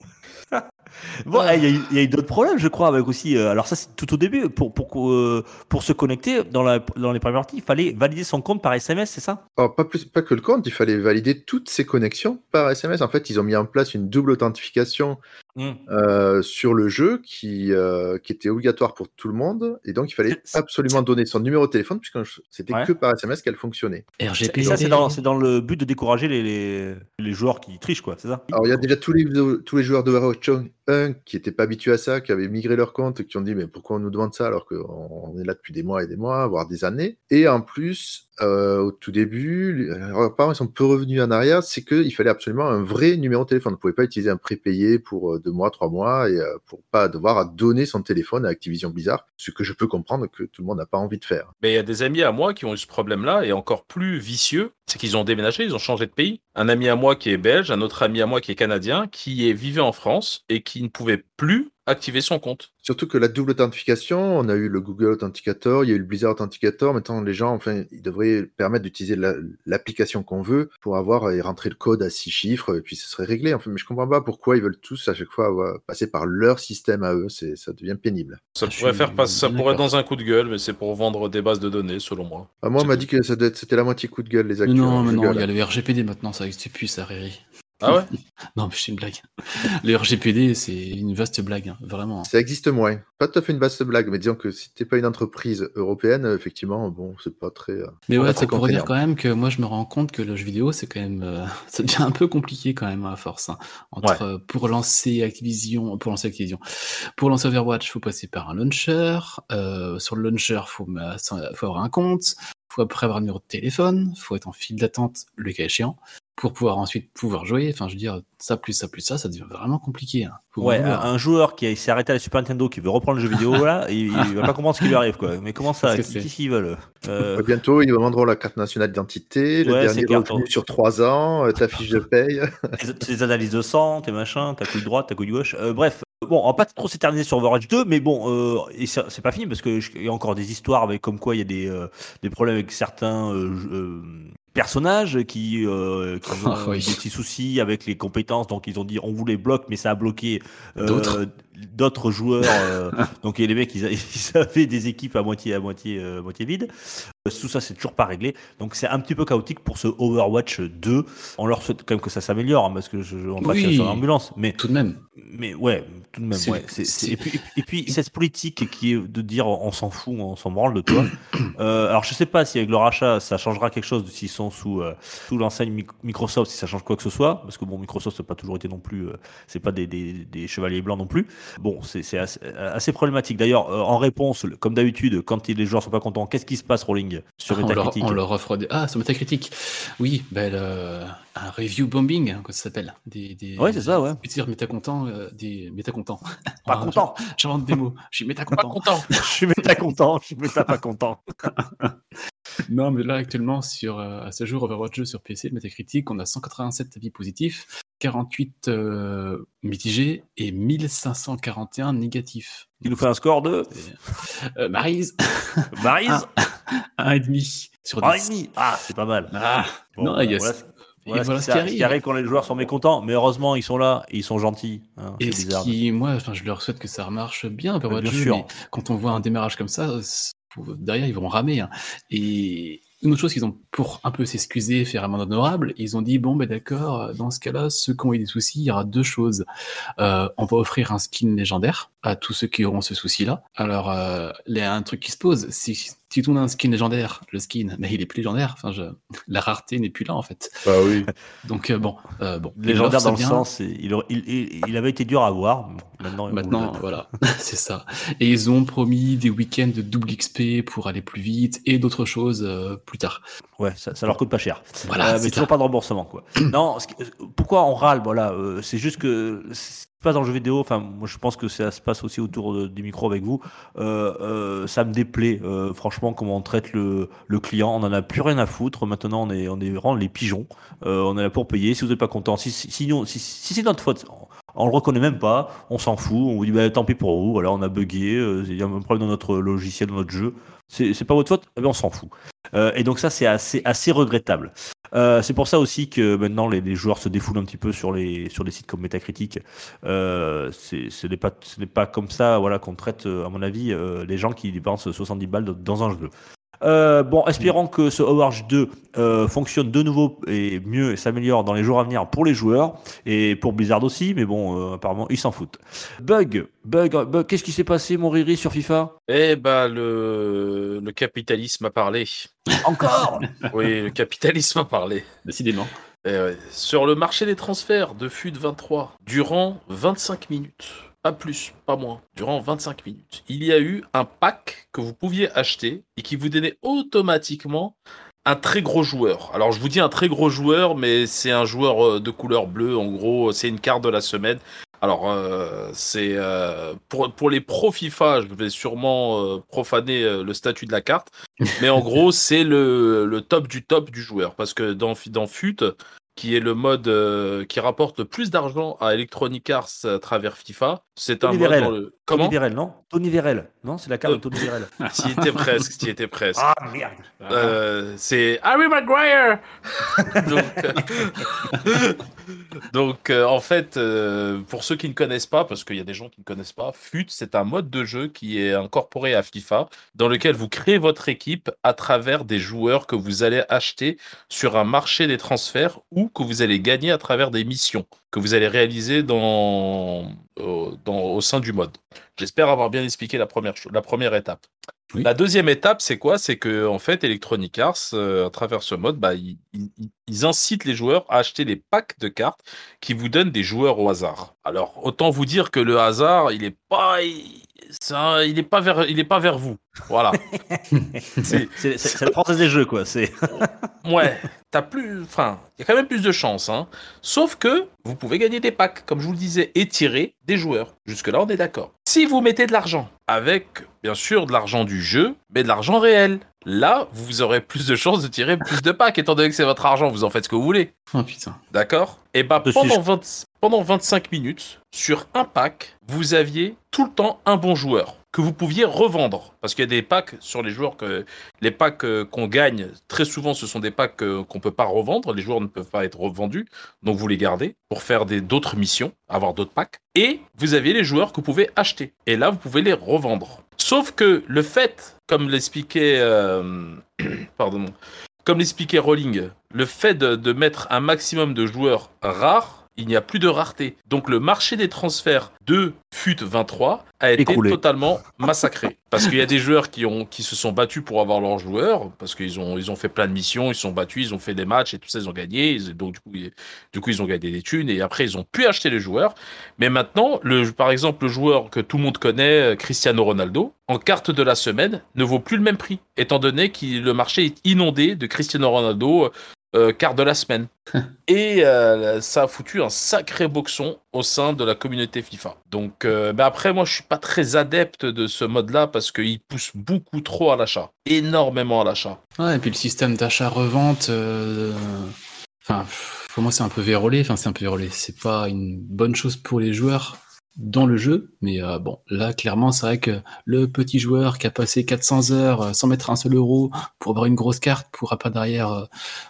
a eu- il y a eu, d'autres problèmes, je crois, avec aussi. euh, alors, ça, c'est tout au début. Euh, pour se connecter, dans, la, dans les premières parties, il fallait valider son compte par SMS, c'est ça? Pas, plus, pas que le compte, il fallait valider toutes ces connexions par SMS. En fait, ils ont mis en place une double authentification Hmm. euh, sur le jeu qui, euh, qui était obligatoire pour tout le monde. Et donc, il fallait absolument donner son numéro de téléphone, puisque c'était Ouais. que par SMS qu'elle fonctionnait. Et ça, c'est dans, le but de décourager les, les, les joueurs qui trichent, quoi, c'est ça? Alors, il y a déjà tous les, tous les joueurs d'Overwatch 1 qui n'étaient pas habitués à ça, qui avaient migré leur compte, qui ont dit Mais pourquoi on nous demande ça alors qu'on est là depuis des mois et des mois, voire des années? Et en plus, euh, au tout début, apparemment, ils sont peu revenus en arrière, c'est qu'il fallait absolument un vrai numéro de téléphone. On ne pouvait pas utiliser un prépayé pour euh, deux mois, trois mois, et euh, pour pas devoir donner son téléphone à Activision Blizzard, ce que je peux comprendre que tout le monde n'a pas envie de faire. Mais il y a des amis à moi qui ont eu ce problème-là et encore plus vicieux, c'est qu'ils ont déménagé, ils ont changé de pays. Un ami à moi qui est belge, un autre ami à moi qui est canadien, qui est vivait en France et qui ne pouvait plus activer son compte. Surtout que la double authentification, on a eu le Google Authenticator, il y a eu le Blizzard Authenticator. Maintenant, les gens, enfin, ils devraient permettre d'utiliser la- l'application qu'on veut pour avoir et rentrer le code à six chiffres, et puis ce serait réglé. Enfin, mais je comprends pas pourquoi ils veulent tous à chaque fois avoir- passer par leur système à eux. C'est, ça devient pénible. Ça Ah, je pourrait suis faire passer, ça pourrait dans un coup de gueule, mais c'est pour vendre des bases de données, selon moi. Ah, moi, on m'a dit que ça devait être- c'était la moitié coup de gueule, les actus. Non, mais non, il y a le RGPD maintenant, ça n'existe plus, ça, Riri. Ah ouais Non, mais c'est une blague. Le RGPD, c'est une vaste blague, hein, vraiment. Ça existe moins. Pas tout à fait une vaste blague, mais disons que si t'es pas une entreprise européenne, effectivement, bon, c'est pas très. euh, Mais ouais, ça pourrait dire quand même que moi, je me rends compte que le jeu vidéo, c'est quand même, euh, ça devient un peu compliqué quand même à force. hein. Entre euh, pour lancer Activision, pour lancer Activision, pour lancer Overwatch, faut passer par un launcher. Euh, sur le launcher, faut, ma- faut avoir un compte. Faut après avoir un numéro de téléphone. Faut être en file d'attente, le cas échéant, pour pouvoir ensuite pouvoir jouer. Enfin, je veux dire, ça plus ça plus ça, ça devient vraiment compliqué. hein. Ouais, un un joueur qui s'est arrêté à la Super Nintendo, qui veut reprendre le jeu vidéo, là, il, il va pas comprendre ce qui lui arrive, quoi. Mais comment ça Qu'est-ce qu'ils veulent euh, Bientôt, ils demanderont la carte nationale d'identité, le Ouais, dernier revenu sur trois ans, euh, ta fiche de paye. tes, tes analyses de sang, tes machins, ta couille droite, ta couille gauche. Euh, bref, bon, on va pas trop s'éterniser sur Overwatch 2, mais bon, euh, c'est pas fini parce que je- il y a encore des histoires avec comme quoi il y a des, euh, des problèmes avec certains euh, euh, personnages qui, euh, qui ont Ah oui. des petits soucis avec les compétences, donc ils ont dit on vous les bloque, mais ça a bloqué euh, D'autres. joueurs. donc les mecs, ils, ils avaient des équipes à moitié à moitié euh, moitié vides. Euh, Tout ça, c'est toujours pas réglé. Donc c'est un petit peu chaotique pour ce Overwatch 2. On leur souhaite quand même que ça s'améliore, hein, parce que je, je on passe Oui. sur l'ambulance. Mais, Tout de même. mais ouais, tout de même. Et, puis, et puis cette politique qui est de dire on s'en fout, on s'en branle de toi. Euh, alors je sais pas si avec le rachat ça changera quelque chose s'ils sont sous euh, sous l'enseigne Mic- Microsoft, si ça change quoi que ce soit, parce que bon Microsoft n'a pas toujours été non plus, euh, c'est pas des, des, des chevaliers blancs non plus. Bon, c'est assez, assez problématique. D'ailleurs, euh, en réponse, comme d'habitude, quand les joueurs sont pas contents, qu'est-ce qui se passe Rolling sur Ah, Metacritic on leur offre des... Ah, sur Metacritic. Oui, ben, le- un review bombing, hein, que ça s'appelle. Des, des, Ouais, c'est ça, ouais. Je dire métacontent, euh, des métacontents. Pas Ah, content. J'invente des mots. Je suis Pas métacontent. content. je suis méta content, je suis méta pas content. Non, mais là, actuellement, sur, euh, à ce jour, Overwatch 2 sur PC, le Metacritic, on a 187 avis positifs, 48 euh, mitigés et 1541 négatifs. Il nous fait un score de Euh, un et demi sur 10. Un et demi. Ah, c'est pas mal. Ah, Bon, non, il y a... voilà, et voilà voilà ce, qui, qui ce qui arrive. quand les joueurs sont mécontents, mais heureusement ils sont là et ils sont gentils. hein, Et c'est ce bizarre. qui, moi, enfin, je leur souhaite que ça marche bien, Overwatch bien 2, sûr. mais quand on voit un démarrage comme ça, derrière, ils vont ramer. hein. Et une autre chose qu'ils ont, pour un peu s'excuser, faire amende honorable, ils ont dit, bon, ben d'accord, dans ce cas-là, ceux qui ont eu des soucis, il y aura deux choses. Euh, on va offrir un skin légendaire à tous ceux qui auront ce souci-là. Alors, euh, il y a un truc qui se pose, monde a un skin légendaire, le skin, mais il est plus légendaire, enfin, je- la rareté n'est plus là, en fait. Bah oui. Donc, euh, bon, euh, bon. Légendaire dans l'offrent, le bien. sens, il, aurait- il, il- il avait été dur à avoir. bon, Maintenant, Maintenant, voilà, c'est ça. Et ils ont promis des week-ends de double XP pour aller plus vite et d'autres choses euh, plus tard. Ouais, ça, ça leur coûte pas cher. Voilà, Euh, mais toujours ça. pas de remboursement, quoi. non, qui- pourquoi on râle Voilà, euh, c'est juste que passe dans le jeu vidéo. Enfin, moi, je pense que ça se passe aussi autour de- du micro avec vous. Euh, euh, ça me déplaît, euh, franchement, comment on traite le, le client. On en a plus rien à foutre. Maintenant, on est, on est vraiment les pigeons. Euh, on est là pour payer. Si vous n'êtes pas content, si, si, si c'est notre faute. On le reconnaît même pas, on s'en fout, on vous dit bah, tant pis pour vous, voilà, on a bugué, euh, il y a un problème dans notre logiciel, dans notre jeu, c'est pas votre faute, bien, on s'en fout. Euh, et donc ça c'est assez, assez regrettable. Euh, c'est pour ça aussi que maintenant les, joueurs se défoulent un petit peu sur les, sur des sites comme Metacritic. Euh, ce n'est pas, pas comme ça voilà, qu'on traite, euh, à mon avis, les gens qui dépensent 70 balles dans un jeu. Euh, bon, espérons que ce Overwatch 2 euh, fonctionne de nouveau et mieux et s'améliore dans les jours à venir pour les joueurs et pour Blizzard aussi, mais bon, euh, apparemment, ils s'en foutent. Bug, bug, bug qu'est-ce qui s'est passé, mon Riri, sur FIFA? Eh ben, le, le capitalisme a parlé. Encore? Oui, le capitalisme a parlé. Décidément. Eh ouais. Sur le marché des transferts de FUT 23, durant 25 minutes, pas plus, pas moins, durant 25 minutes, il y a eu un pack que vous pouviez acheter et qui vous donnait automatiquement un très gros joueur. Alors je vous dis un très gros joueur, mais c'est un joueur euh, de couleur bleue, en gros, c'est une carte de la semaine. Alors, euh, c'est euh, pour, pour les pro FIFA, je vais sûrement euh, profaner le statut de la carte, mais en gros, c'est le, le top du top du joueur. Parce que dans, dans FUT, qui est le mode euh, qui rapporte le plus d'argent à Electronic Arts à travers FIFA, c'est un mode dans le... Tony Vérel, non? Tony Vérel, non? C'est la carte Euh, de Tony Vérel. T'y étais presque, t'y étais presque. Ah merde Euh, c'est Harry Maguire. donc, euh, donc, euh, en fait, euh, pour ceux qui ne connaissent pas, parce qu'il y a des gens qui ne connaissent pas, FUT, c'est un mode de jeu qui est incorporé à FIFA, dans lequel vous créez votre équipe à travers des joueurs que vous allez acheter sur un marché des transferts ou que vous allez gagner à travers des missions que vous allez réaliser dans, au- dans- au sein du mode. J'espère avoir bien expliqué la première, la première étape. Oui. La deuxième étape, c'est quoi? C'est que en fait, Electronic Arts, euh, à travers ce mode, bah, ils, ils- ils incitent les joueurs à acheter des packs de cartes qui vous donnent des joueurs au hasard. Alors, autant vous dire que le hasard, il est pas, il, ça, il est pas vers, il est pas vers vous. Voilà. C'est- la française des jeux, quoi. C'est Ouais, t'as plus. Enfin, il y a quand même plus de chance. Hein. Sauf que vous pouvez gagner des packs, comme je vous le disais, et tirer des joueurs. Jusque-là, on est d'accord. Si vous mettez de l'argent, avec bien sûr de l'argent du jeu, mais de l'argent réel, là, vous aurez plus de chances de tirer plus de packs, étant donné que c'est votre argent, vous en faites ce que vous voulez. Oh putain. D'accord? Et bah, Je suis- pendant, 20 pendant 25 minutes, sur un pack, vous aviez tout le temps un bon joueur que vous pouviez revendre. Parce qu'il y a des packs sur les joueurs que. Les packs euh, qu'on gagne, très souvent, ce sont des packs euh, qu'on peut pas revendre. Les joueurs ne peuvent pas être revendus. Donc vous les gardez pour faire d'autres missions, avoir d'autres packs. Et vous aviez les joueurs que vous pouvez acheter. Et là, vous pouvez les revendre. Sauf que le fait, comme l'expliquait. euh, pardon. Comme l'expliquait Rowling, le fait de mettre un maximum de joueurs rares, il n'y a plus de rareté. Donc le marché des transferts de FUT 23 a été Écroulé. totalement massacré. Parce qu'il y a des joueurs qui, ont, qui se sont battus pour avoir leurs joueurs, parce qu'ils ont, ils ont fait plein de missions, ils se sont battus, ils ont fait des matchs et tout ça, ils ont gagné. Ils- donc du coup, ils, du coup, ils ont gagné des thunes et après, ils ont pu acheter les joueurs. Mais maintenant, le, par exemple, le joueur que tout le monde connaît, euh, Cristiano Ronaldo, en carte de la semaine, ne vaut plus le même prix, étant donné que le marché est inondé de Cristiano Ronaldo, euh, carte de la semaine. Et euh, ça a foutu un sacré boxon au sein de la communauté FIFA. Donc, euh, mais après, moi, je suis pas très adepte de ce mode-là parce qu'il pousse beaucoup trop à l'achat, énormément à l'achat. Ouais, et puis le système d'achat-revente, enfin, pour moi c'est un peu vérolé, enfin c'est un peu vérolé, c'est pas une bonne chose pour les joueurs dans le jeu, mais euh, bon, là clairement c'est vrai que le petit joueur qui a passé 400 heures euh, sans mettre un seul euro pour avoir une grosse carte, pourra pas derrière euh,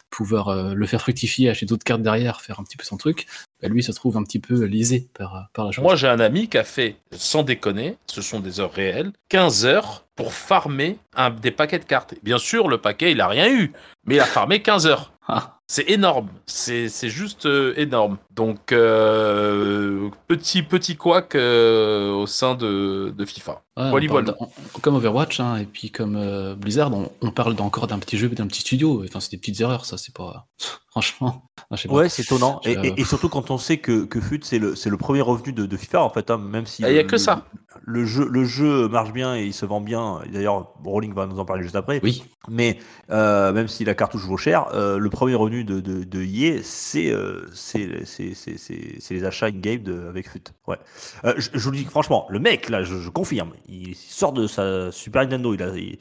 pouvoir euh, le faire fructifier, acheter d'autres cartes derrière, faire un petit peu son truc, bah, lui se trouve un petit peu lésé par, par la chose. Moi, j'ai un ami qui a fait, sans déconner, ce sont des heures réelles, 15 heures pour farmer un, des paquets de cartes. Bien sûr, le paquet, il a rien eu, mais il a farmé 15 heures. Ah. C'est énorme, c'est juste euh, énorme. Donc, euh, petit, petit couac euh, au sein de, de FIFA. Ouais, on Volleyball. parle d'un- on- comme Overwatch, hein, et puis comme Blizzard, on, on parle encore d'un petit jeu, d'un petit studio. Enfin, c'est des petites erreurs, ça, c'est pas. Franchement, je sais pas. Ouais, c'est étonnant. Et, Je- et- et surtout quand on sait que, que FUT, c'est le, c'est le premier revenu de, de FIFA, en fait, hein, même si. Il y a le- que ça. Le jeu, le jeu marche bien et il se vend bien. D'ailleurs, Rowling va nous en parler juste après. Oui, Mais euh, même si la cartouche vaut cher, euh, le premier revenu de, de, de EA, c'est euh, c'est c'est- c'est- c'est- c'est les achats in-game avec FUT. Ouais. Euh, je, je vous le dis franchement, le mec, là, je, je confirme, il sort de sa Super Nintendo, il a. Il,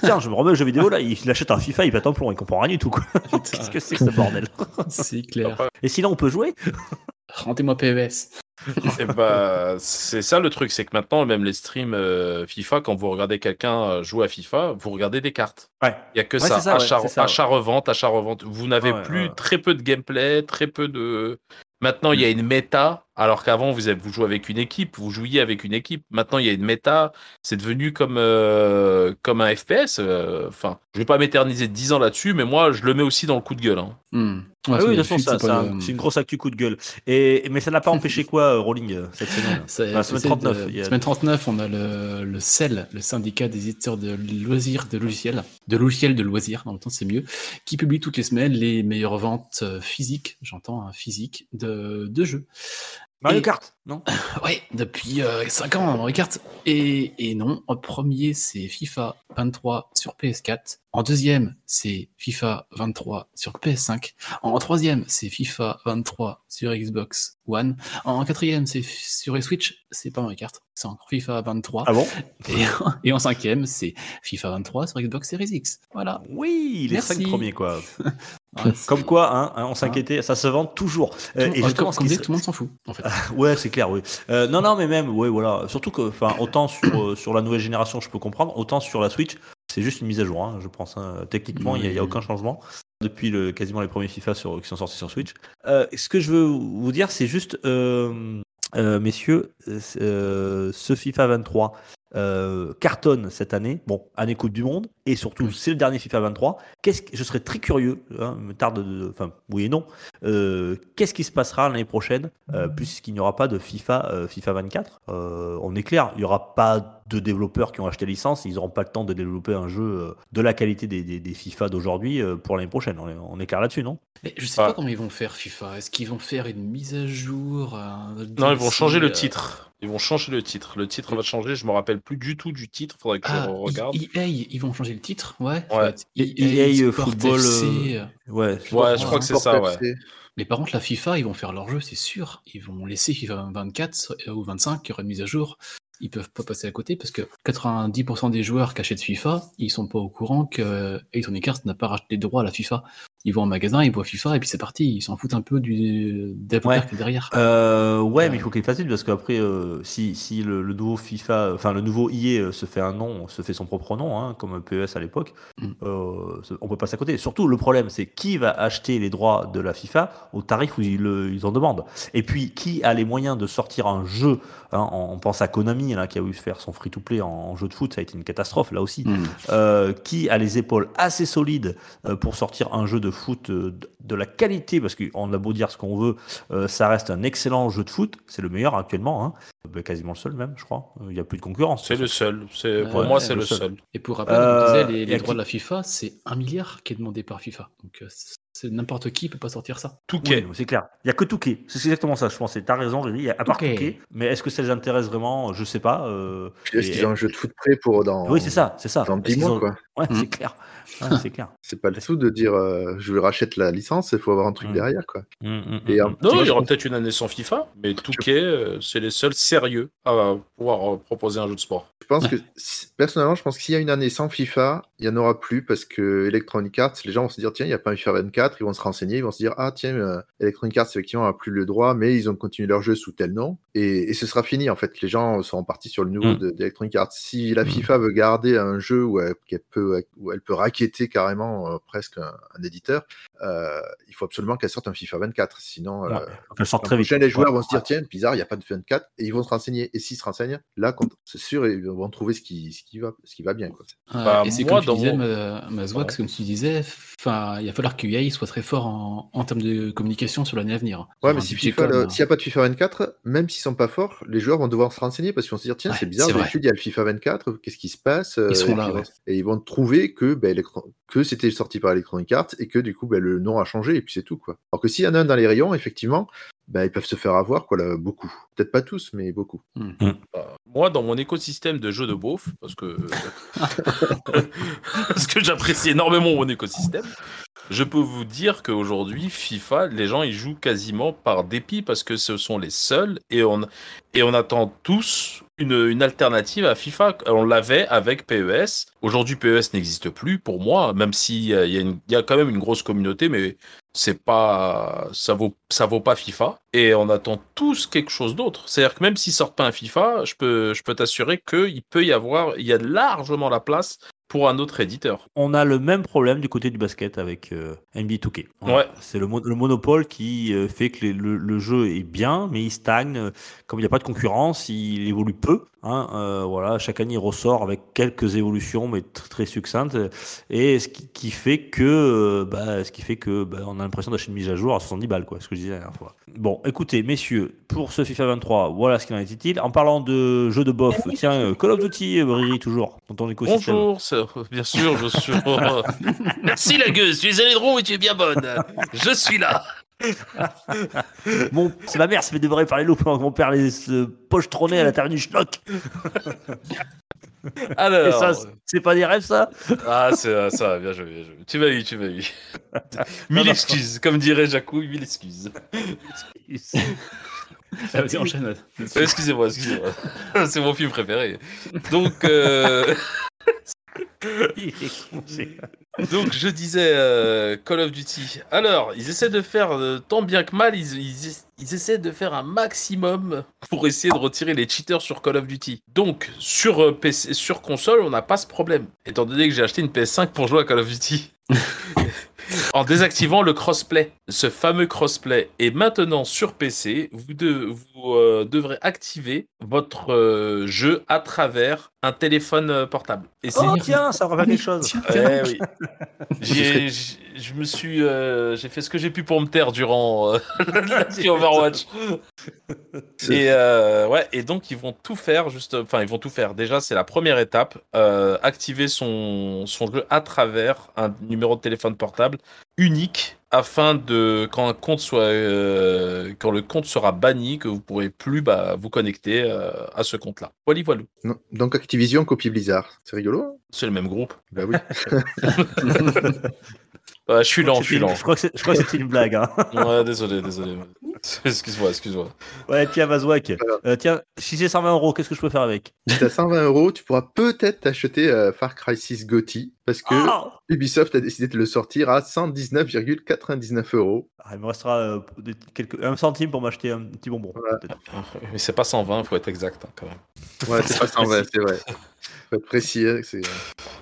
Tiens, je me remets aux jeux vidéo là, il, achète un FIFA, il pète un plomb, il comprend rien du tout. quoi. Qu'est-ce que c'est que ce bordel c'est clair. Et sinon, on peut jouer Rendez-moi PES. Bah, c'est ça le truc, c'est que maintenant, même les streams euh, FIFA, quand vous regardez quelqu'un euh, jouer à FIFA, vous regardez des cartes. Ouais. Il y a que Ouais, ça, achat, ça, revente, achat revente. Vous n'avez Ouais, plus ouais. très peu de gameplay, très peu de. Maintenant, il y a une méta Alors qu'avant, vous, avez- vous jouez avec une équipe, vous jouiez avec une équipe. Maintenant, il y a une méta. C'est devenu comme, euh, comme un FPS. euh, Enfin, je vais pas m'éterniser 10 ans là-dessus, mais moi, je le mets aussi dans le coup de gueule. hein. Hmm. Ah oui, mais de toute façon, Fut, ça- c'est un- le- une grosse actu coup de gueule. Et, mais ça n'a pas empêché quoi, euh, Rolling, euh, cette semaine? Enfin, semaine c'est 39. de- a- Semaine 39, on a le, le CEL, le syndicat des éditeurs de loisirs de logiciels, de logiciels de loisirs, en même temps c'est mieux, qui publie toutes les semaines les meilleures ventes euh, physiques, j'entends hein, physiques, de, de jeux. Mario Kart, non? Ouais, depuis 5 ans, Mario Kart. Et, et non, en premier, c'est FIFA 23 sur PS4. En deuxième, c'est FIFA 23 sur PS5. En troisième, c'est FIFA 23 sur Xbox One. En quatrième, c'est sur Switch, c'est pas Mario Kart, c'est encore FIFA 23. Ah bon? Et, et en cinquième, c'est FIFA 23 sur Xbox Series X. Voilà. Oui, les Merci. cinq premiers, quoi. Ouais, Comme quoi, hein, hein, on s'inquiétait, ça se vend toujours. Euh, tout- et ouais, justement, comme, comme dit, tout le monde s'en fout, en fait. Ouais, c'est clair, oui. Euh, non, non, mais même, ouais, voilà. Surtout que, enfin, autant sur, euh, sur la nouvelle génération, je peux comprendre, autant sur la Switch, c'est juste une mise à jour, hein, je pense. hein. Techniquement, il n'y a, Oui. aucun changement depuis le, quasiment les premiers FIFA sur, qui sont sortis sur Switch. Euh, ce que je veux vous dire, c'est juste, euh, messieurs, ce FIFA 23 euh, cartonne cette année. Bon, année Coupe du Monde, et surtout, c'est le dernier FIFA 23. Qu'est-ce que, je serais très curieux, hein, me tarde de, enfin, oui et non. Euh, qu'est-ce qui se passera l'année prochaine, euh, puisqu'il n'y aura pas de FIFA, euh, FIFA 24 Euh, On est clair, il n'y aura pas de développeurs qui ont acheté licence, ils n'auront pas le temps de développer un jeu de la qualité des, des- des FIFA d'aujourd'hui euh, pour l'année prochaine. On est, on est clair là-dessus, non? Mais je sais Ouais. pas comment ils vont faire FIFA. Est-ce qu'ils vont faire une mise à jour un Non, ils vont changer le titre. Ils vont changer le titre. Le titre va changer. Je me rappelle plus du tout du titre. Faudrait que Ah, je regarde. EA, ils vont changer le titre, ouais. Ouais. va être EA, euh, football, FC, euh, euh. Ouais. Ouais, je crois que c'est ça, ouais. Mais par contre, la FIFA, ils vont faire leur jeu, c'est sûr. Ils vont laisser FIFA 24 ou 25, qui aura une mise à jour. Ils peuvent pas passer à côté parce que 90% des joueurs qui achètent FIFA, ils sont pas au courant que Electronic Arts n'a pas racheté les droits à la FIFA. Ils vont en magasin, ils voient FIFA et puis c'est parti. Ils s'en foutent un peu du Ouais. qui est derrière. Euh, ouais, Euh. mais il faut qu'il fasse vite parce qu'après, euh, si, si le, le nouveau FIFA, enfin le nouveau EA euh, se fait un nom, se fait son propre nom, hein, comme PES à l'époque, Mm. on peut passer à côté. Surtout, le problème, c'est qui va acheter les droits de la FIFA au tarif où ils, en demandent. Et puis, qui a les moyens de sortir un jeu hein, on, pense à Konami, là, qui a voulu faire son free-to-play en, en jeu de foot, ça a été une catastrophe là aussi. Euh, qui a les épaules assez solides pour sortir un jeu de foot euh, de, de la qualité, parce qu'on a beau dire ce qu'on veut, euh, ça reste un excellent jeu de foot, c'est le meilleur actuellement, hein. Ben, quasiment le seul même, je crois. Il n'y a plus de concurrence. C'est le seul. C'est pour Ouais, moi, c'est le le seul. seul. Et pour rappel, Euh, disait, les, droits qui- de la FIFA, c'est un milliard qui est demandé par FIFA. Donc euh, c'est n'importe qui peut pas sortir ça. Touquet. Oui, c'est clair. Il n'y a que Touquet. C'est exactement ça, je pense. T'as raison, Riri. Il y a- À part Touquet. Touquet. Mais est-ce que ça les intéresse vraiment? Je sais pas. euh, Est-ce et- qu'ils ont un jeu de foot prêt pour dans. Oui, c'est ça, c'est ça. Dans Est-ce 10 qu'ils mois, ont- quoi. Ouais, Mm. c'est clair. Ouais, c'est clair. C'est pas le tout de dire euh, je rachète la licence, il faut avoir un truc Mm. derrière, quoi. Mm, mm, Et, euh. Non, il y aura peut-être une année sans FIFA, mais Touquet, euh, c'est les seuls sérieux à pouvoir euh, proposer un jeu de sport. Je pense que, personnellement, je pense que s'il y a une année sans FIFA, il n'y en aura plus parce que Electronic Arts, les gens vont se dire, tiens, il n'y a pas un FIFA 24, ils vont se renseigner, ils vont se dire, ah, tiens, euh, Electronic Arts, effectivement, n'a plus le droit, mais ils ont continué leur jeu sous tel nom. Et, et ce sera fini, en fait. Les gens seront partis sur le nouveau Mm. de- d'Electronic Arts. Si la Mm. FIFA veut garder un jeu où elle, peut, où elle peut raqueter carrément euh, presque un, un éditeur, euh, il faut absolument qu'elle sorte un FIFA 24. Sinon, euh, Ouais. Elle sort très vite. les joueurs Ouais. vont se dire tiens, bizarre, il n'y a pas de 24, et ils vont se renseigner. Et s'ils se renseignent, là, c'est sûr, ils vont trouver ce qui, ce qui, va, ce qui va bien. Quoi. Ouais, Bah, et c'est moi, comme tu dans disais, mon- comme tu disais, enfin, il va falloir que EA soit très fort en, en termes de communication sur l'année à venir. Ouais, mais FIFA, hein. s'il n'y a pas de FIFA 24, même s'ils sont pas forts, les joueurs vont devoir se renseigner parce qu'ils vont se dire tiens, Ouais, c'est bizarre, d'habitude, il y a le FIFA 24, qu'est-ce qui se passe euh, Ils seront et, là, puis, ouais. et ils vont trouver que, ben, que c'était sorti par Electronic Arts et que du coup, ben, le nom a changé et puis c'est tout. Quoi. Alors que s'il y en a un dans les rayons, effectivement, ben, ils peuvent se faire avoir quoi, là, beaucoup. Peut-être pas tous, mais beaucoup. Bah, moi, dans mon écosystème de jeux de beauf, parce que parce que j'apprécie énormément mon écosystème, je peux vous dire qu'aujourd'hui, FIFA, les gens ils jouent quasiment par dépit parce que ce sont les seuls et on et on attend tous une, une alternative à FIFA. On l'avait avec PES. Aujourd'hui, PES n'existe plus pour moi, même s'il y y a quand même une grosse communauté, mais c'est pas ça vaut ça vaut pas FIFA et on attend tous quelque chose d'autre. C'est-à-dire que même s'ils sortent pas un FIFA, je peux je peux t'assurer qu'il peut y avoir il y a largement la place pour un autre éditeur. On a le même problème du côté du basket avec euh, NBA 2K. Ouais. C'est le, mo- le monopole qui euh, fait que les- le, le jeu est bien, mais il stagne. Comme il n'y a pas de concurrence, il évolue peu. Hein, euh, voilà, chaque année, il ressort avec quelques évolutions, mais tr- très succinctes. Et ce qui, qui fait que, euh, bah, ce qui fait que, bah, on a l'impression d'acheter une mise à jour à 70 balles, quoi, ce que je disais la dernière fois. Bon, écoutez, messieurs, pour ce FIFA 23, voilà ce qu'il en est-il. En parlant de jeux de bof, tiens, Call of Duty, euh, Riri, toujours, dans ton écosystème. Bonjour, bien sûr, je suis. Merci la gueuse, tu es droit et tu es bien bonne. Je suis là. Bon, c'est ma mère, ça fait devrait par les loups pendant que mon père les se pochetronnait à l'intérieur du schnock. Et Alors. ça, c'est pas des rêves, ça? Ah, c'est euh, ça, bien joué, bien joué. Tu m'as eu, tu m'as eu. Mille excuses, comme dirait Jacou, mille excuses. Ah, vas-y, enchaîne. Euh, Excusez-moi, excusez-moi. C'est mon film préféré. Donc, euh, Il est donc je disais euh, Call of Duty. Alors, ils essaient de faire euh, tant bien que mal, ils, ils, ils essaient de faire un maximum pour essayer de retirer les cheaters sur Call of Duty. Donc, sur euh, PC, sur console, on n'a pas ce problème, étant donné que j'ai acheté une PS5 pour jouer à Call of Duty. en désactivant le crossplay, ce fameux crossplay. Et maintenant sur PC, vous, de- vous euh, devrez activer votre euh, jeu à travers un téléphone euh, portable. Et c'est Oh, tiens, ça me rappelle quelque chose. Tiens, Eh oui. Je me suis, euh, j'ai fait ce que j'ai pu pour me taire durant euh, Overwatch. Et euh, ouais, et donc ils vont tout faire, juste, enfin ils vont tout faire. Déjà, c'est la première étape, euh, activer son son jeu à travers un numéro de téléphone portable unique afin de quand un compte soit euh, quand le compte sera banni que vous pourrez plus bah, vous connecter euh, à ce compte-là. Voilà, voilà. Non. Donc Activision copie Blizzard. C'est rigolo hein? C'est le même groupe. Bah oui. Ouais, je suis lent, je suis lent. Je crois que c'est- je crois que c'était une blague. Hein. Ouais, désolé, désolé. Excuse-moi, excuse-moi. Ouais, tiens, Mazouak. Voilà. Euh, tiens, si c'est 120 euros, qu'est-ce que je peux faire avec? Si t'as 120 euros, tu pourras peut-être t'acheter euh, Far Cry 6 GOTY parce que Ah Ubisoft a décidé de le sortir à 119,99 euros. Ah, Il me restera euh, quelques... un centime pour m'acheter un petit bonbon. Voilà. peut-être. Mais c'est pas 120, faut être exact hein, quand même. Ouais, c'est pas 120, c'est vrai. Faut être précis, hein, c'est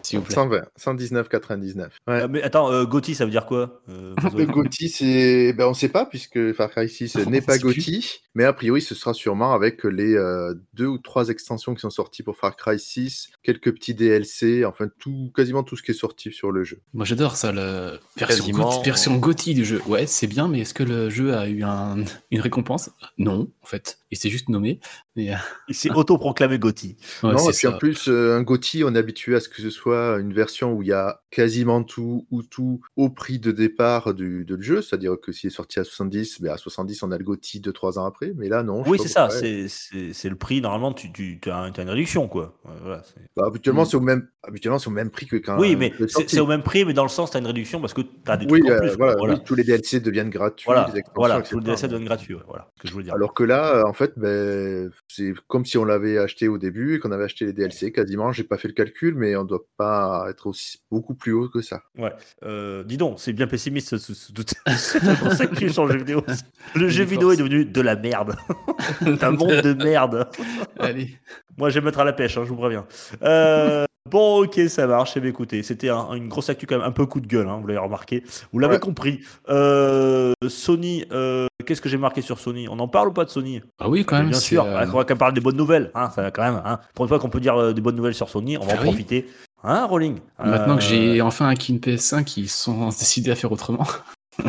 S'il vous plaît. 120, 119,99. Ouais. Euh, mais attends, euh, Gotti, ça veut dire quoi euh, Le Mazouak GOTY, c'est. Ben, on ne sait pas, puisque Far Cry 6 n'est pas. GOTY, mais a priori, ce sera sûrement avec les euh, deux ou trois extensions qui sont sorties pour Far Cry 6, quelques petits DLC, enfin, tout, quasiment tout ce qui est sorti sur le jeu. Moi j'adore ça, la version, version GOTY du jeu. Ouais, c'est bien, mais est-ce que le jeu a eu un- une récompense? Non, en fait. Il s'est juste nommé. Euh, Il s'est autoproclamé Gotti. ouais, non, c'est et puis en plus, euh, un GOTY, on est habitué à ce que ce soit une version où il y a quasiment tout ou tout au prix de départ du, de le jeu, c'est-à-dire que s'il est sorti à 70, ben à 70, on a le GOTY 2-3 ans après, mais là, non. Oui, c'est ça. C'est le prix. Normalement, tu, tu as, une réduction, quoi. Voilà, Bah, habituellement, c'est au même, habituellement, au même prix que quand. oui, mais c'est au même prix, mais dans le sens, tu as une réduction parce que tu as des Oui, trucs en euh, plus. voilà, oui, tous les DLC deviennent gratuits. Voilà, les voilà, etc. tout le DLC donne gratuit. ouais, voilà que je voulais dire. Alors que là, euh, en fait, ben, c'est comme si on l'avait acheté au début et qu'on avait acheté les DLC quasiment. J'ai pas fait le calcul, mais on doit pas être aussi beaucoup plus haut que ça. Euh, dis donc, c'est bien pessimiste ce, ce, ce, ce- ce concept que le jeu vidéo. Le jeu vidéo est devenu de la merde. un monde de merde. Allez. Moi, je vais me mettre à la pêche, hein, je vous préviens. Euh, bon, ok, ça marche. Eh bien, écoutez, c'était un- une grosse actu quand même, un peu coup de gueule, hein, vous l'avez remarqué. Vous l'avez Ouais. compris. Euh, Sony, euh, qu'est-ce que j'ai marqué sur Sony? On en parle ou pas de Sony? Ah oui, quand même. Bien c'est, sûr, euh, il faudra qu'on parle des bonnes nouvelles. Hein, ça va quand même. Hein. Pour une fois qu'on peut dire euh, des bonnes nouvelles sur Sony, on va Ah en oui. profiter. Hein, Rolling Maintenant que Euh, j'ai enfin acquis une PS5, ils sont décidés à faire autrement.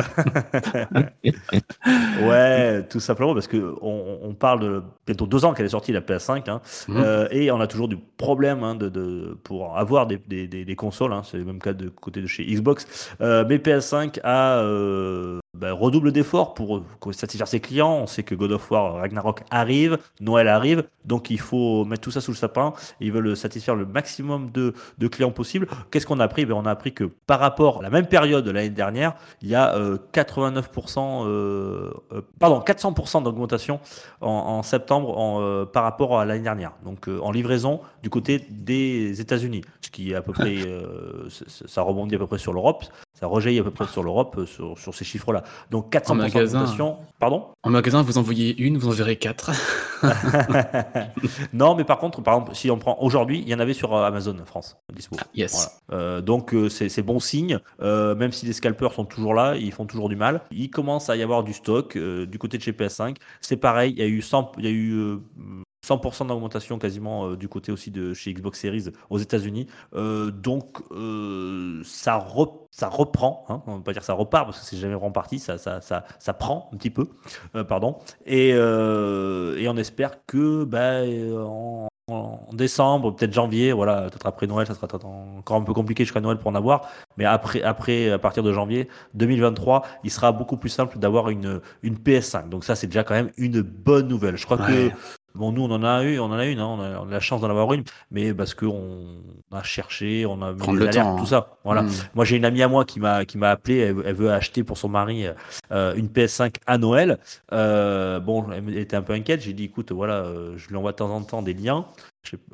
Ouais, tout simplement parce que on, on parle de bientôt deux ans qu'elle est sortie la PS5 hein, Mhm. euh, et on a toujours du problème hein, de, de- pour avoir des, des, des- des consoles. hein, c'est le même cas de côté de chez Xbox. Euh, mais PS5 a euh, bah, redouble d'efforts pour, pour satisfaire ses clients. On sait que God of War Ragnarok arrive, Noël arrive, donc il faut mettre tout ça sous le sapin. Ils veulent satisfaire le maximum de, de clients possible. Qu'est-ce qu'on a appris? Ben, On a appris que par rapport à la même période de l'année dernière, il y a euh, 89%, euh, euh, pardon, 400% d'augmentation en, en septembre en, euh, par rapport à l'année dernière. Donc euh, en livraison du côté des États-Unis, ce qui est à peu près, euh, ça rebondit à peu près sur l'Europe. Ça rejaillit à peu près sur l'Europe euh, sur, sur ces chiffres-là. Donc 400% En magasin. Pardon? En magasin, vous envoyez une, vous en verrez quatre. non, mais par contre, par exemple, si on prend aujourd'hui, il y en avait sur euh, Amazon France dispo. yes. Voilà. Euh, donc c'est c'est bon signe, Euh, même si les scalpers sont toujours là, ils font toujours du mal. Il commence à y avoir du stock euh, du côté de chez PS5. C'est pareil, il y a eu 100, il y a eu 100% d'augmentation quasiment euh, du côté aussi de chez Xbox Series aux États-Unis. Euh, donc euh, ça, re- ça reprend, hein, on ne va pas dire ça repart parce que c'est jamais reparti, ça, ça, ça, ça prend un petit peu, euh, pardon. Et, euh, et on espère que bah, en, en décembre, peut-être janvier, voilà, peut-être après Noël, ça sera encore un peu compliqué jusqu'à Noël pour en avoir, mais après, après, à partir de janvier 2023, il sera beaucoup plus simple d'avoir une, une PS5. Donc ça, c'est déjà quand même une bonne nouvelle. Je crois que Bon, nous, on en a eu, on en a une, hein, on, a, on a la chance d'en avoir une, mais parce qu'on a cherché, on a mis le temps, tout hein. ça. Voilà. Mm. Moi, j'ai une amie à moi qui m'a qui m'a appelé. Elle, elle veut acheter pour son mari euh, une PS5 à Noël. Euh, bon, elle était un peu inquiète. J'ai dit, écoute, voilà, euh, je lui envoie de temps en temps des liens.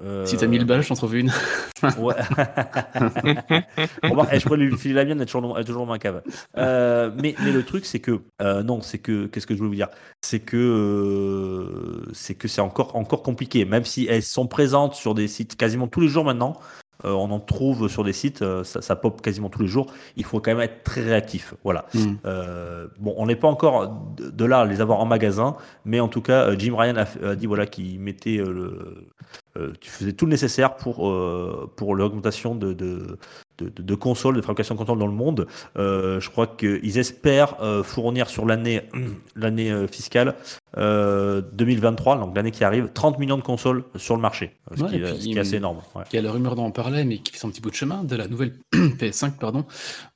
Euh, Si t'as 1000 balles, je t'en trouve une. Ouais. Remarque, eh, je pourrais lui filer la mienne, elle est toujours, dans- elle est toujours dans ma cave. Euh, mais, mais le truc, c'est que euh, non, c'est que qu'est-ce que je voulais vous dire? C'est que c'est que c'est encore encore compliqué, même si elles sont présentes sur des sites quasiment tous les jours maintenant. euh, on en trouve sur des sites, euh, ça, ça pop quasiment tous les jours. Il faut quand même être très réactif. Voilà. Mm. Euh, bon, on n'est pas encore de, de là à les avoir en magasin, mais en tout cas, Jim Ryan a, dit voilà qu'il mettait le, euh, tu faisais tout le nécessaire pour euh, pour l'augmentation de, de de, de- de consoles, de fabrication de consoles dans le monde. Euh, je crois qu'ils espèrent fournir sur l'année l'année fiscale euh, 2023, donc l'année qui arrive, 30 millions de consoles sur le marché, ce, Ouais, qui, est- puis, ce qui est assez énorme. ouais. Il y a la rumeur on parlait, mais qui fait son petit bout de chemin, de la nouvelle PS5, pardon,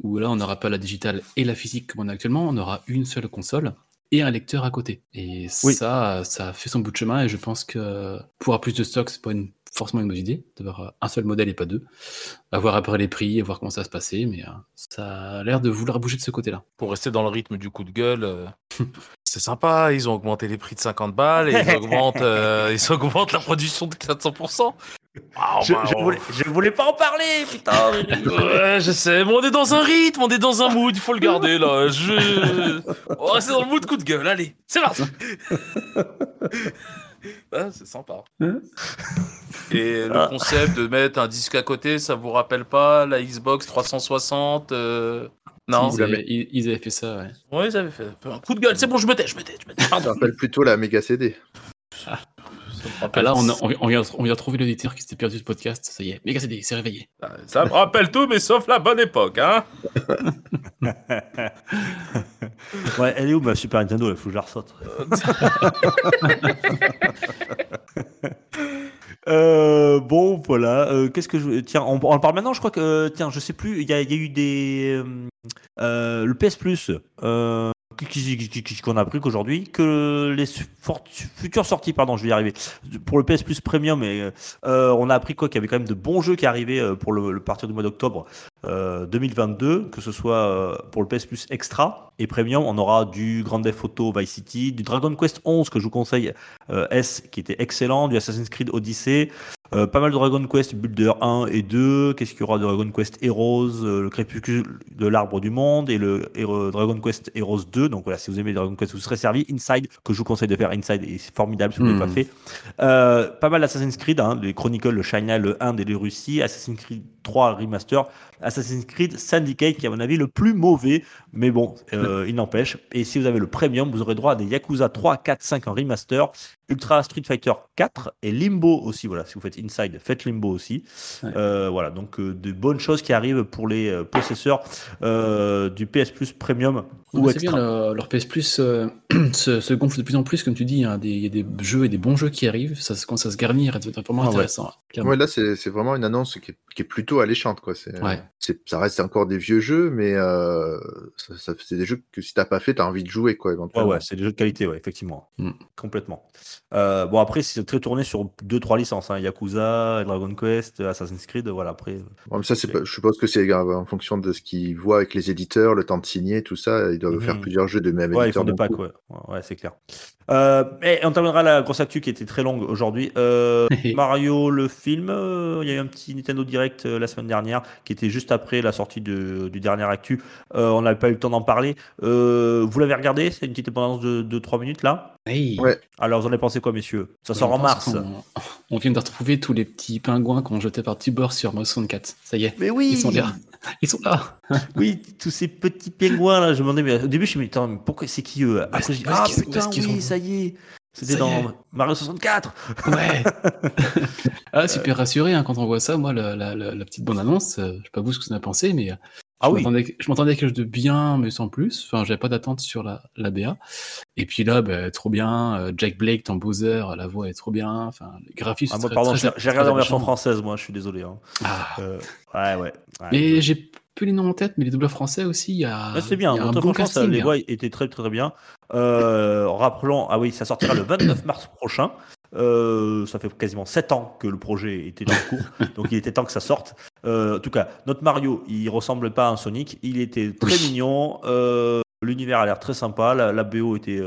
où là, on n'aura pas la digitale et la physique comme on a actuellement, on aura une seule console et un lecteur à côté. Et Oui. ça, ça fait son bout de chemin, et je pense que pour avoir plus de stock, c'est pas une- forcément une bonne idée, d'avoir un seul modèle et pas deux. À voir après les prix, et voir comment ça va se passer, mais euh, ça a l'air de vouloir bouger de ce côté-là. Pour rester dans le rythme du coup de gueule, euh, c'est sympa. Ils ont augmenté les prix de 50 balles et ils augmentent, euh, ils augmentent la production de 400%. Ah, Je, bah, voulais, je voulais pas en parler, putain. Ouais, je sais, mais on est dans un rythme, on est dans un mood, il faut le garder là. Je... On va rester dans le mood coup de gueule, allez, c'est parti. Ah, c'est sympa. Hein Et le Ah. concept de mettre un disque à côté, ça vous rappelle pas la Xbox 360 euh, Non? Ils, avaient, ils- ils avaient fait ça, ouais. Oui, ils avaient fait un coup de gueule. C'est bon, je me tais, je me tais, je me tais. Ça Pardon. rappelle plutôt la méga CD. Ça me Ah, là, on, a- on, on vient, on vient de trouver l'auditeur qui s'était perdu ce podcast, ça y est, méga CD, c'est réveillé. Ça me rappelle tout, mais sauf la bonne époque, hein Ouais, elle est où ma Super Nintendo Il faut que je la ressorte. Euh, bon, voilà. Euh, Qu'est-ce que je. Tiens, on, parle maintenant. Je crois que. euh, tiens, je sais plus. Il y, y a eu des. le PS Plus. Qu'on a appris qu'aujourd'hui que les futures sorties pardon je vais y arriver. Pour le PS Plus Premium et euh, on a appris quoi qu'il y avait quand même de bons jeux qui arrivaient euh, pour le partir du mois d'octobre euh, 2022 que ce soit euh, pour le PS Plus Extra. Et Premium on aura du Grand Theft Auto Vice City du Dragon Quest 11 que je vous conseille euh, S qui était excellent du Assassin's Creed Odyssey euh, pas mal de Dragon Quest Builder 1 et 2 qu'est-ce qu'il y aura de Dragon Quest Heroes euh, le crépuscule de l'arbre du monde et le Hero- Dragon Quest Heroes 2 donc voilà si vous aimez Dragon Quest vous serez servi. Inside que je vous conseille de faire. Inside et c'est formidable si vous ne l'avez Mhm. pas fait. Euh, pas mal d'Assassin's Creed, hein, les Chronicles, le China, le Inde et le Russie, Assassin's Creed 3 Remaster, Assassin's Creed Syndicate qui est à mon avis le plus mauvais, mais bon, euh, il n'empêche. Et si vous avez le Premium, vous aurez droit à des Yakuza 3, 4, 5 en remaster, Ultra Street Fighter 4 et Limbo aussi. Voilà, si vous faites Inside, faites Limbo aussi. Ouais. Euh, voilà, donc euh, de bonnes choses qui arrivent pour les euh, possesseurs euh, du PS Plus Premium ou c'est bien, Extra. leur, PS Plus euh, se, se gonfle de plus en plus, comme tu dis. hein, des- Il y a des jeux et des bons jeux qui arrivent. Ça commence à se garnir et ça devient vraiment Ah intéressant. Ouais, là, c'est c'est vraiment une annonce qui est, qui est plutôt alléchante. Quoi. C'est- Ouais. c'est- ça reste encore des vieux jeux, mais euh, ça- ça- c'est des jeux que si t'as pas fait, t'as envie de jouer, quoi, Ouais, éventuellement. ouais, c'est des jeux de qualité, ouais, effectivement. Mm. Complètement. Euh, bon, après, c'est très tourné sur deux, trois licences. Hein. Yakuza, Dragon Quest, Assassin's Creed, voilà. Après, mais ça, c'est pas- je suppose que c'est grave, en fonction de ce qu'ils voient avec les éditeurs, le temps de signer, tout ça. Ils doivent Mhm. faire plusieurs jeux de même ouais, ils éditeur. font deux d'un packs, coup. ouais. Ouais, ouais, c'est clair. Euh, et on terminera la grosse actu qui était très longue aujourd'hui. Euh, Mario, le film, euh, il y a eu un petit Nintendo Direct euh, la semaine dernière qui était juste après la sortie de- du dernier actu. Euh, on n'avait pas eu le temps d'en parler. Euh, vous l'avez regardé? C'est une petite dépendance de 2-3 minutes là? Hey. Ouais. Alors, vous en avez pensé quoi, messieurs? Ça sort en mars. On vient de retrouver tous les petits pingouins qu'on jetait par Tibor sur Mario 64. Ça y est, Mais oui ils sont là. Ils sont là. Oui, tous ces petits pingouins là, je me demandais, mais au début je me disais, Attends, mais pourquoi c'est qui eux? Après je dis, où est-ce ah putain, oui, sont ça y est, c'était dans est. Mario 64. Ouais. ah, super rassuré hein, quand on voit ça. Moi, la, la- la- la petite bande-annonce, euh, je sais pas vous ce que vous en avez pensé, mais euh, Ah oui. je m'attendais à quelque chose de bien, mais sans plus. Enfin, j'avais pas d'attente sur la, la BA. Et puis là, bah, trop bien. euh, Jack Blake, ton Bowser, la voix est trop bien. Enfin, les graphismes. Ah, moi, très- pardon, j'ai regardé en version française, moi, je suis désolé. hein. Ah. Euh, ouais, ouais. ouais. Mais j'ai peu les noms en tête, mais les doubleurs français aussi, il y a. Ouais, c'est bien, y a un bon ça, casting. les voix étaient très très bien. Euh, rappelons, ah oui, ça sortira le 29 mars prochain. Euh, ça fait quasiment 7 ans que le projet était en cours, donc il était temps que ça sorte. Euh, en tout cas, notre Mario, il ressemble pas à un Sonic, il était très Oui. mignon. euh, L'univers a l'air très sympa, la, la BO était,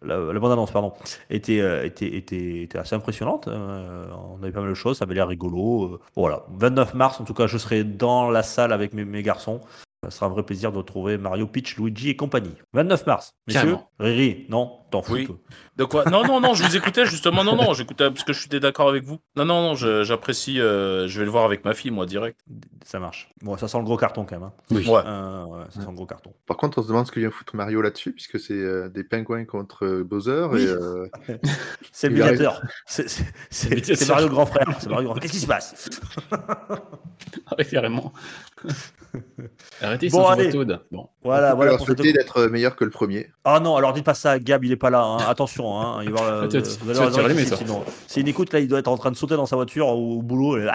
la, la bande-annonce pardon, était, était, était, était assez impressionnante. on avait pas mal de choses, ça avait l'air rigolo. voilà, 29 mars, en tout cas, je serai dans la salle avec mes, mes garçons. Ça sera un vrai plaisir de retrouver Mario, Peach, Luigi et compagnie. 29 mars. Messieurs. Riri, non, t'en fous. Oui. toi. De quoi? Non, non, non, je vous écoutais justement. Non, non, j'écoutais parce que je suis d'accord avec vous. Non, non, non, je- j'apprécie. euh, je vais le voir avec ma fille, moi, direct. Ça marche. Bon, ça sent le gros carton quand même. hein. Oui. Ouais. Euh, ouais, ça sent le gros carton. Par contre, on se demande ce que vient foutre Mario là-dessus, puisque c'est euh, des pingouins contre euh, Bowser. Oui. Et, euh, C'est le médiateur. C'est- Mario le grand frère. C'est Mario grand- Qu'est-ce qui se passe? Ouais, carrément. Arrêtez, Bon, allez. Bon. Voilà, on peut voilà. leur pour d'être meilleur que le premier. Ah non, alors dites pas ça, Gab, il est pas là. hein. Attention, hein. il va. C'est une écoute, là, il doit être en train de sauter dans sa voiture au, au boulot. et là,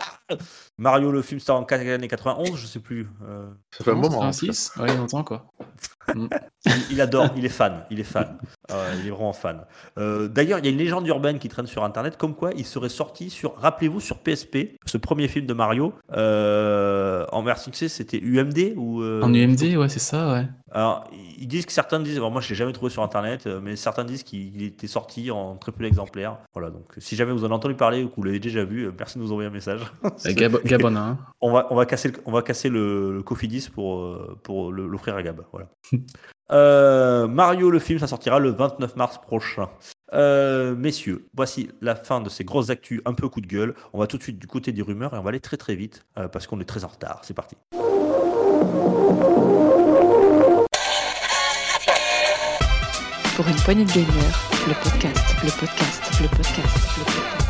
Mario, le film, c'était en années 91, je sais plus. Euh, Ça fait un moment. hein, 86 Ouais, il y a longtemps, quoi. il, il adore, il est fan, il est fan. Ouais, il est vraiment fan. Euh, D'ailleurs, il y a une légende urbaine qui traîne sur Internet, comme quoi il serait sorti sur, rappelez-vous, sur PSP, ce premier film de Mario, euh, en version, tu sais, c'était UMD ou euh, En UMD, ouais, c'est ça, ouais. Alors, ils disent que certains disent, alors moi je l'ai jamais trouvé sur internet, euh, mais certains disent qu'il était sorti en très peu d'exemplaires. Voilà, donc si jamais vous en avez entendu parler ou que vous l'avez déjà vu, euh, merci de nous envoyer un message. Gabona, hein. on, va, on va casser le, on va casser le, le Cofidis pour, euh, pour le- l'offrir à Gab. Voilà. Euh, Mario, le film, ça sortira le 29 mars prochain. Euh, messieurs, voici la fin de ces grosses actus un peu coup de gueule. On va tout de suite du côté des rumeurs et on va aller très très vite euh, parce qu'on est très en retard. C'est parti. Pour une poignée de gamers, le podcast, le podcast, le podcast, le podcast.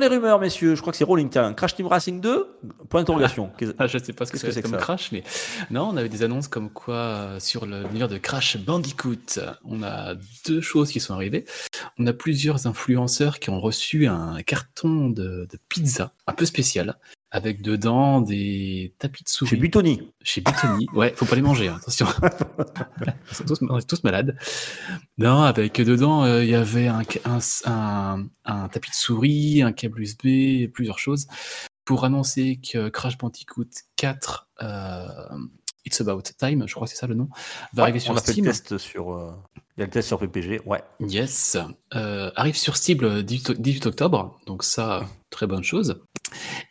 Les rumeurs, messieurs, je crois que c'est Rolling. Tiens, Crash Team Racing 2 Point d'interrogation. Qu'est-ce- Ah, je sais pas ce que que c'est c'est que comme ça Crash, mais non, on avait des annonces comme quoi euh, sur le l'univers de Crash Bandicoot, on a deux choses qui sont arrivées. On a plusieurs influenceurs qui ont reçu un carton de, de pizza un peu spécial avec dedans des tapis de souris. Chez Butoni. Chez Butoni. Ouais, faut pas les manger, hein, attention. Ils sont tous, on est tous malades. Non, avec dedans, euh, il y avait un, ca- un, un- un tapis de souris, un câble USB, plusieurs choses pour annoncer que Crash Bandicoot 4, euh, It's About Time, je crois que c'est ça le nom, va Ouais, arriver sur on a fait le Steam. test sur. euh, Il y a le test sur PPG. Ouais. Yes. Euh, arrive sur Steam le 18, 18 octobre, donc ça, très bonne chose.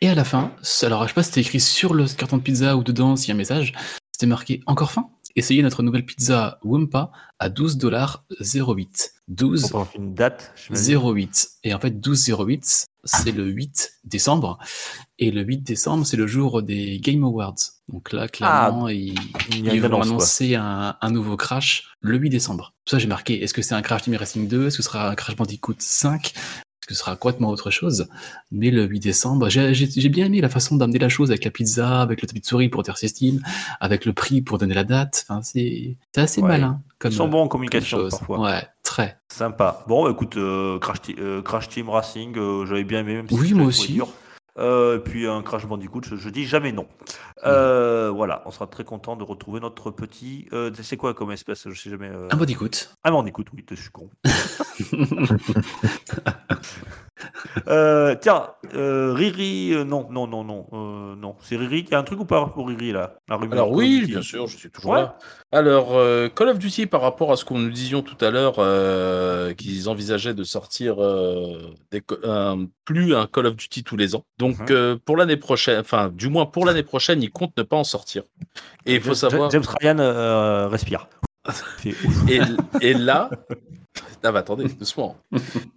Et à la fin, alors je sais pas si c'était écrit sur le carton de pizza ou dedans, s'il y a un message, c'était marqué encore fin. Essayez notre nouvelle pizza Wumpa à 12 dollars 08. 12 On prend une date. j'imagine. 08. Et en fait, 12-08, c'est le 8 décembre. Et le 8 décembre, c'est le jour des Game Awards. Donc là, clairement, ils, Il y a ils vont annoncer un, un nouveau Crash le 8 décembre. Ça, j'ai marqué, est-ce que c'est un Crash Team Racing 2 Est-ce que ce sera un Crash Bandicoot 5 Est-ce que ce sera complètement autre chose Mais le 8 décembre, j'ai bien aimé la façon d'amener la chose avec la pizza, avec le tapis de souris pour dire Steam, avec le prix pour donner la date. Enfin, c'est assez Ouais. malin. Comme, Ils sont bons en communication parfois. Ouais, très. Sympa. Bon, bah, écoute, euh, Crash, euh, Crash Team Racing, euh, j'avais bien aimé. Même si Oui, moi aussi. dur. Euh, et puis un Crash Bandicoot, je, je dis jamais non. Euh, Voilà, on sera très content de retrouver notre petit. euh, c'est quoi comme espèce? Je sais jamais. Un écoute. Ah Bandicoot, oui, je suis con. Euh, tiens, euh, Riri, euh, non, non, non, non, non. C'est Riri, il y a un truc ou pas pour Riri là La Alors Call of oui, Duty bien sûr, je suis toujours Ouais. là. Alors, Call of Duty, par rapport à ce qu'on nous disions tout à l'heure, qu'ils envisageaient de sortir des plus un Call of Duty tous les ans. Donc, Mhm. pour l'année prochaine, enfin, du moins pour l'année prochaine, ils comptent ne pas en sortir. Et il faut James- savoir. James Ryan respire. Et là. Ah bah attendez, doucement.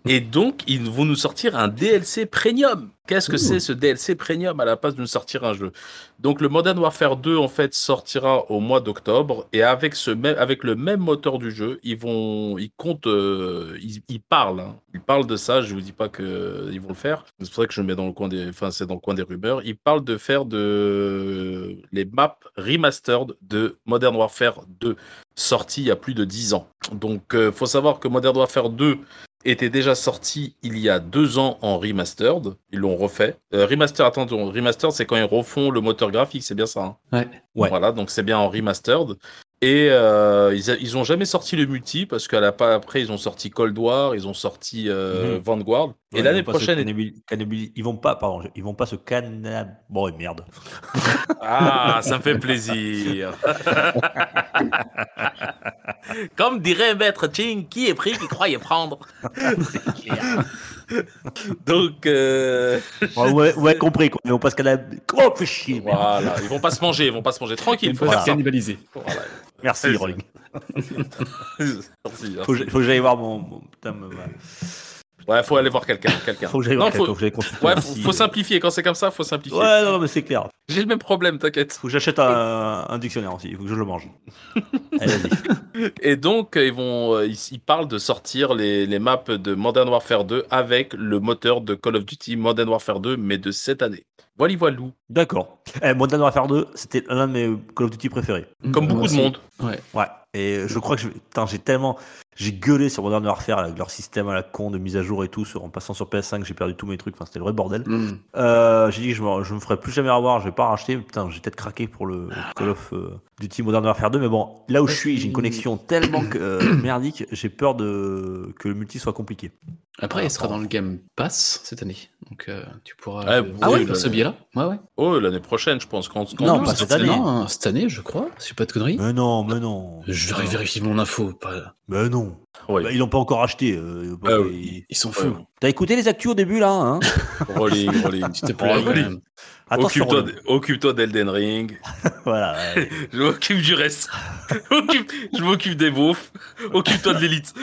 Et donc, ils vont nous sortir un DLC premium. Qu'est-ce que Ouh. c'est ce DLC premium à la place de nous sortir un jeu? Donc, le Modern Warfare 2, en fait, sortira au mois d'octobre. Et avec, ce même, avec le même moteur du jeu, ils vont. Ils comptent. euh, ils, ils parlent. hein. Ils parlent de ça. Je vous dis pas qu'ils vont le faire. C'est pour ça que je le mets dans le coin des. Enfin, c'est dans le coin des rumeurs. Ils parlent de faire de. Les maps remastered de Modern Warfare 2 sorti il y a plus de 10 ans. Donc, euh, faut savoir que Modern Warfare 2 était déjà sorti il y a deux ans en remastered. Ils l'ont refait. Euh, remaster, attention, remastered, c'est quand ils refont le moteur graphique, c'est bien ça. hein? Ouais. Ouais. Voilà, donc c'est bien en remastered. Et euh, ils, a- ils ont jamais sorti le multi parce qu'à la pa- après ils ont sorti Cold War, ils ont sorti euh, Mhm. Vanguard. Ouais, et l'année ils vont pas se prochaine, ils vont pas, pardon, ils vont pas se cannab... Bon, merde. Ah, ça me fait plaisir. Comme dirait Maître Ching, qui est pris, qui croyait prendre. Donc, euh, Ouais, ouais, ouais, compris, quoi. Ils vont pas se on fait chier, voilà, ils vont pas se manger, ils vont pas se manger tranquille. Il Faut faut faire se cannibaliser. Voilà. Merci, Vas-y. Rolling. Merci, Faut faut que j'aille voir mon... mon- putain, me- Ouais, faut aller voir quelqu'un. quelqu'un. Faut que j'aille voir quelqu'un, faut- faut que. Ouais, faut, faut euh. simplifier. Quand c'est comme ça, faut simplifier. Ouais, non, mais c'est clair. J'ai le même problème, t'inquiète. Faut que j'achète un, un dictionnaire aussi. Il faut que je le mange. Allez. Et donc, euh, ils vont, euh, ils, ils parlent de sortir les, les maps de Modern Warfare 2 avec le moteur de Call of Duty Modern Warfare 2, mais de cette année. Voilà, voilou. D'accord. Eh, Modern Warfare 2, c'était l'un de mes Call of Duty préférés. Comme beaucoup de monde. Ouais. Ouais. Et je crois que je- putain, j'ai tellement. J'ai gueulé sur Modern Warfare avec leur système à la con de mise à jour et tout. Sur, en passant sur PS5, j'ai perdu tous mes trucs. Enfin, c'était le vrai bordel. Mm. Euh, j'ai dit que je me, je me ferais plus jamais avoir. Je vais pas racheter. Putain, j'ai peut-être craqué pour le Call of euh, Duty Modern Warfare 2. Mais bon, là où je suis, j'ai une connexion tellement que- euh, merdique. J'ai peur de que le multi soit compliqué. Après, Ah, il sera dans le Game Pass cette année. Donc, euh, tu pourras Ouais, euh, oui, ah ouais, ce biais-là. Ouais, ouais. Oh, l'année prochaine, je pense. Quand, quand- Non, pas cette année. Non, cette année, je crois. J'ai pas de conneries. Mais non, mais non. Je vais vérifier mon info. Pas... Mais non. Ouais. Bah, ils l'ont pas encore acheté. euh, Ah ils- sont fous. ouais. T'as écouté les actus au début là hein Rolling, rolling. S'il te plaît, Rolling. Occupe-toi d'Elden Ring. Voilà. ouais. Je m'occupe du reste. Je m'occupe des beaufs. Occupe-toi de l'élite.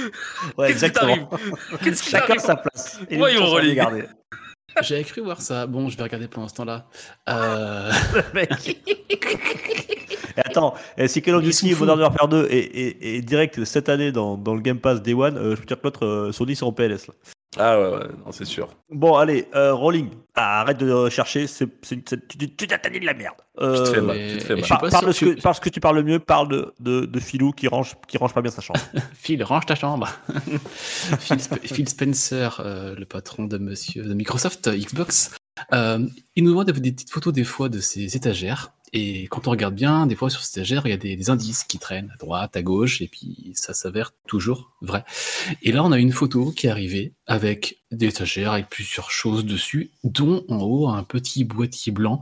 Ouais, Qu'est-ce qui t'arrive? Exactement. Qu'est-ce qui Chacun t'arrive? sa place. Et Voyons, Rolling. J'avais cru voir ça. Bon, je vais regarder pendant ce temps-là. Euh... Et attends, et si Call of sont Duty. Modern Warfare 2 est, est- est direct cette année dans, dans le Game Pass Day One, euh, je peux dire que l'autre euh, Sony c'est en PLS. Là. Ah ouais, ouais, non, c'est sûr. Bon, allez, euh, Rolling, Ah, arrête de chercher, c'est, c'est, c'est- tu, tu t'as dit de la merde. Euh, Tu te fais mal, tu te fais par- parle, de sûr ce que, que- parce que tu parles le mieux, parle de, de, de Philou qui range, qui range pas bien sa chambre. Phil, range ta chambre. Phil, Sp- Phil Spencer, euh, le patron de Monsieur de Microsoft euh, Xbox, euh, il nous des, des petites photos des fois de ses étagères. Et quand on regarde bien, des fois sur étagères, il y a des, indices qui traînent à droite, à gauche, et puis ça s'avère toujours vrai. Et là, on a une photo qui est arrivée avec des étagères avec plusieurs choses dessus, dont en haut un petit boîtier blanc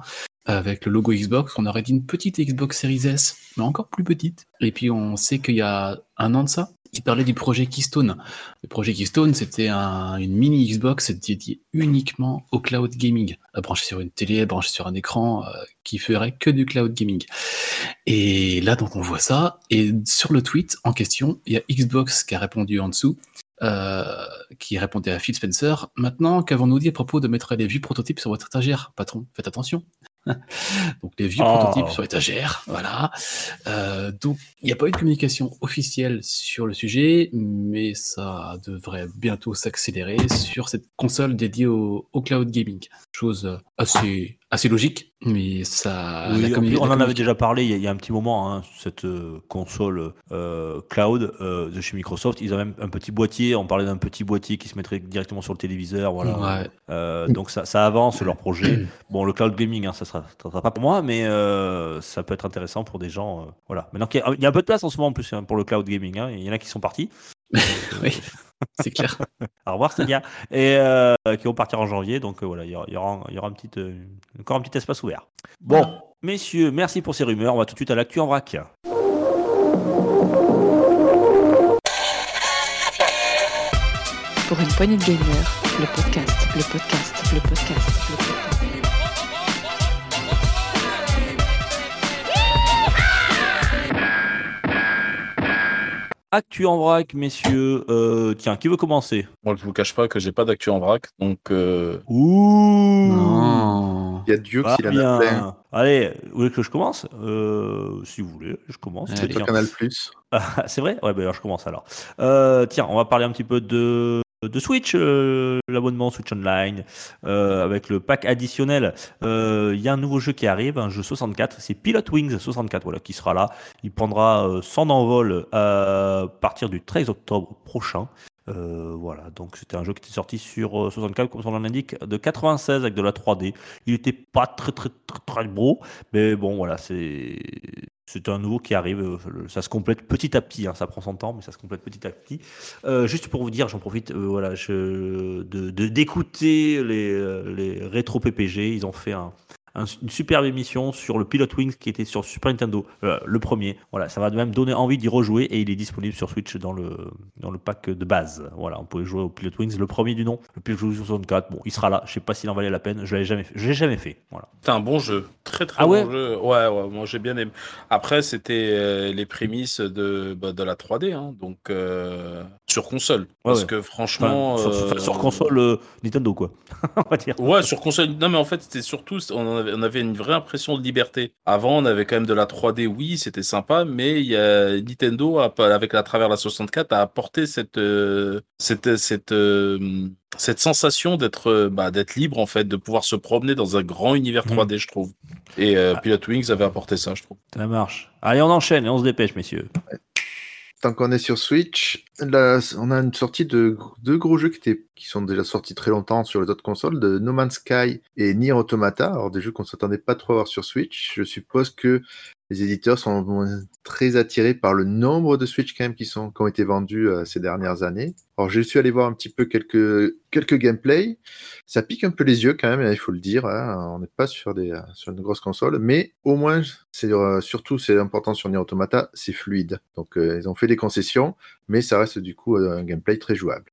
avec le logo Xbox. On aurait dit une petite Xbox Series S, mais encore plus petite. Et puis on sait qu'il y a un an de ça, il parlait du projet Keystone. Le projet Keystone, c'était un- une mini Xbox dédiée uniquement au cloud gaming, à brancher sur une télé, brancher sur un écran, euh, qui ferait que du cloud gaming. Et là, donc, on voit ça. Et sur le tweet en question, il y a Xbox qui a répondu en dessous. euh, qui répondait à Phil Spencer. Maintenant, qu'avons-nous dit à propos de mettre les vieux prototypes sur votre étagère, patron? Faites attention. donc les vieux Oh. prototypes sur étagère, voilà. Euh, donc il n'y a pas eu de communication officielle sur le sujet, mais ça devrait bientôt s'accélérer sur cette console dédiée au, au cloud gaming. Chose assez assez logique, mais ça. Oui, la on en avait déjà parlé il y a, il y a un petit moment, hein, cette euh, console euh, cloud euh, de chez Microsoft. Ils ont même un petit boîtier, on parlait d'un petit boîtier qui se mettrait directement sur le téléviseur. Voilà. Ouais. Donc ça, ça avance leur projet. Bon, le cloud gaming, hein, ça sera, ça sera pas pour moi, mais ça peut être intéressant pour des gens. voilà. Maintenant, qu'il y a- il y a un peu de place en ce moment en plus hein, pour le cloud gaming. Il y en a qui sont partis. Oui, c'est clair. Au revoir, Stadia. Et euh, qui vont partir en janvier. Donc euh, voilà, il y aura, il y aura, il y aura un petit, euh, encore un petit espace ouvert. Bon, messieurs, merci pour ces rumeurs. On va tout de suite à l'actu en vrac. Pour une poignée de gamers, le podcast, le podcast, le podcast, le podcast. Actu en vrac, messieurs. Euh, tiens, qui veut commencer? Moi, je vous cache pas que j'ai pas d'actu en vrac, donc euh, Ouh. Il y a Duke Ah, s'il en a plein. bien. Allez, vous voulez que je commence? Euh, Si vous voulez, je commence. C'est toi. Canal Plus. Ah, c'est vrai? Ouais, ben alors je commence alors. Euh, tiens, on va parler un petit peu de, de Switch, euh, l'abonnement Switch Online, euh, avec le pack additionnel. Euh, Il y a un nouveau jeu qui arrive, un jeu 64, c'est Pilot Wings 64, voilà, qui sera là. Il prendra son envol à partir du 13 octobre prochain. Voilà, donc c'était un jeu qui était sorti sur euh, 64, comme nom l'indique, de 96 avec de la 3D. Il était pas très très très très beau, mais bon, voilà, c'est c'est un nouveau qui arrive. euh, Ça se complète petit à petit. hein, ça prend son temps, mais ça se complète petit à petit. Euh, juste pour vous dire, j'en profite, euh, voilà, de d'écouter les les rétro PPG. Ils ont fait un- une superbe émission sur le Pilot Wings qui était sur Super Nintendo, euh, le premier. Voilà, ça va même donner envie d'y rejouer et il est disponible sur Switch dans le dans le pack de base. Voilà, on pouvait jouer au Pilot Wings, le premier du nom, le Pilot Wings 64. Bon, il sera là. Je sais pas s'il en valait la peine. Je l'avais jamais, fait. l'ai jamais fait. Voilà. c'est un bon jeu, très très Ah bon ouais jeu. Ouais, ouais, moi j'ai bien aimé. Après, c'était euh, les prémices de bah, de la 3D, hein, donc euh, sur console, parce que franchement, Enfin, sur, sur console Nintendo quoi. on va dire. Ouais, sur console. Non, mais en fait, c'était surtout, on en avait, on avait une vraie impression de liberté. Avant, on avait quand même de la 3D, oui, c'était sympa, mais il y a Nintendo, a- avec à travers la 64, a apporté cette, euh, cette, cette, euh, cette sensation d'être, euh, bah, d'être libre en fait, de pouvoir se promener dans un grand univers Mhm. 3D, je trouve. Et euh, Ah. Pilot Wings avait apporté ça, je trouve. Ça marche. Allez, on enchaîne et on se dépêche, messieurs. Tant qu'on est sur Switch, on a une sortie de deux gros jeux qui, qui sont déjà sortis très longtemps sur les autres consoles, de No Man's Sky et Nier Automata. Alors des jeux qu'on s'attendait pas trop à voir sur Switch. Je suppose que les éditeurs sont très attirés par le nombre de Switch quand même qui, ont été vendus euh, ces dernières années. Alors je suis allé voir un petit peu quelques, quelques gameplays. Ça pique un peu les yeux quand même, il faut le dire. hein. On n'est pas sur, des, euh, une grosse console, mais au moins, euh, surtout c'est important sur Nier Automata, c'est fluide. Donc ils ont fait des concessions, mais ça reste du coup un gameplay très jouable.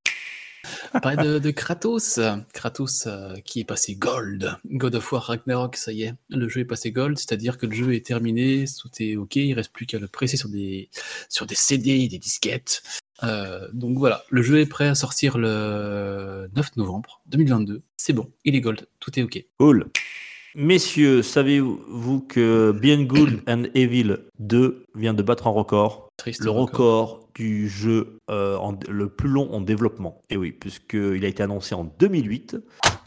On parlait de, de Kratos. Kratos euh, qui est passé Gold. God of War Ragnarok, ça y est. Le jeu est passé Gold, c'est-à-dire que le jeu est terminé, tout est OK, il reste plus qu'à le presser sur des, sur des CD, des disquettes. Euh, donc voilà, le jeu est prêt à sortir le 9 novembre 2022. C'est bon, il est Gold, tout est OK. Cool. Messieurs, savez-vous que Beyond Good and Evil 2 vient de battre un record Triste Le record du jeu euh, en- le plus long en développement. Et oui, puisqu'il a été annoncé en 2008.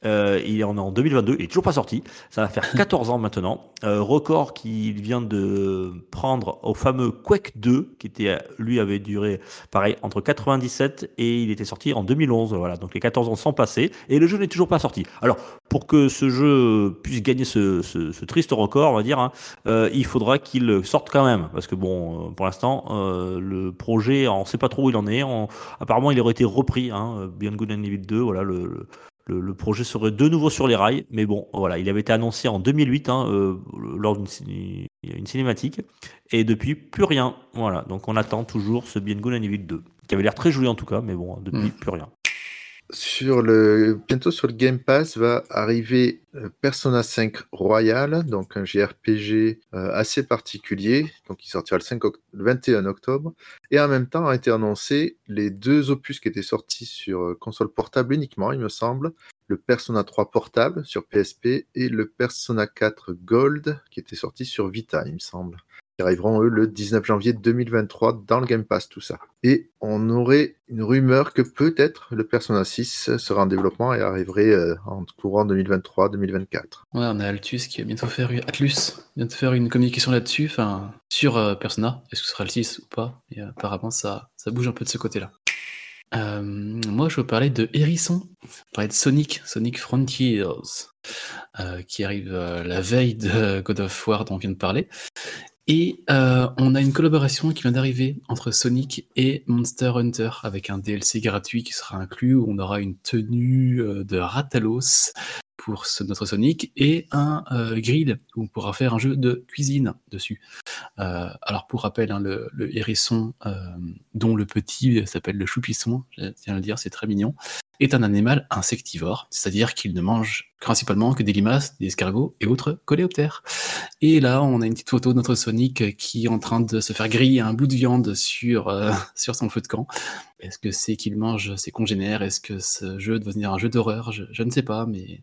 Euh, il est en, en 2022, il est toujours pas sorti. Ça va faire 14 ans maintenant. Euh, record qu'il vient de prendre au fameux Quake 2, qui était, lui avait duré, pareil, entre 97 et il était sorti en 2011. Voilà, donc les 14 ans sont passés et le jeu n'est toujours pas sorti. Alors, pour que ce jeu puisse gagner ce, ce- ce triste record, on va dire, hein, il faudra qu'il sorte quand même, parce que bon, euh, pour l'instant, euh, le projet, on ne sait pas trop où il en est. On- apparemment, il aurait été repris, hein, Beyond Good and Evil 2. Voilà, le, le- le, le projet serait de nouveau sur les rails, mais bon, voilà, il avait été annoncé en 2008 hein, euh, lors d'une ciné- une cinématique, et depuis plus rien. Voilà, donc on attend toujours ce Beyond Good and Evil 2, qui avait l'air très joli en tout cas, mais bon, depuis Mm. plus rien. Sur le, bientôt sur le Game Pass va arriver euh, Persona 5 Royal, donc un JRPG euh, assez particulier, donc qui sortira le, 5 oct- le 21 octobre. Et en même temps a été annoncé les deux opus qui étaient sortis sur euh, console portable uniquement, il me semble. Le Persona 3 portable sur PSP et le Persona 4 Gold qui était sorti sur Vita, il me semble. Qui arriveront eux le 19 janvier 2023 dans le Game Pass, tout ça. Et on aurait une rumeur que peut-être le Persona 6 sera en développement et arriverait euh, en courant 2023-2024. Ouais, on a Altus qui va bientôt faire Atlus vient de faire une communication là-dessus, enfin sur euh, Persona. Est-ce que ce sera le 6 ou pas? Et apparemment ça, ça bouge un peu de ce côté-là. Euh, moi, je veux parler de Hérisson. Parler de Sonic, Sonic Frontiers, qui arrive la veille de God of War dont on vient de parler. Et euh, on a une collaboration qui vient d'arriver entre Sonic et Monster Hunter avec un DLC gratuit qui sera inclus où on aura une tenue euh, de Ratalos pour notre Sonic et un euh, grill où on pourra faire un jeu de cuisine dessus. Alors pour rappel, hein, le, le hérisson dont le petit s'appelle le choupisson, je tiens à le dire, c'est très mignon, est un animal insectivore, c'est-à-dire qu'il ne mange principalement que des limaces, des escargots et autres coléoptères. Et là, on a une petite photo de notre Sonic qui est en train de se faire griller un bout de viande sur, euh, sur son feu de camp. Est-ce que c'est qu'il mange ses congénères? Est-ce que ce jeu doit devenir un jeu d'horreur? Je, ne sais pas, mais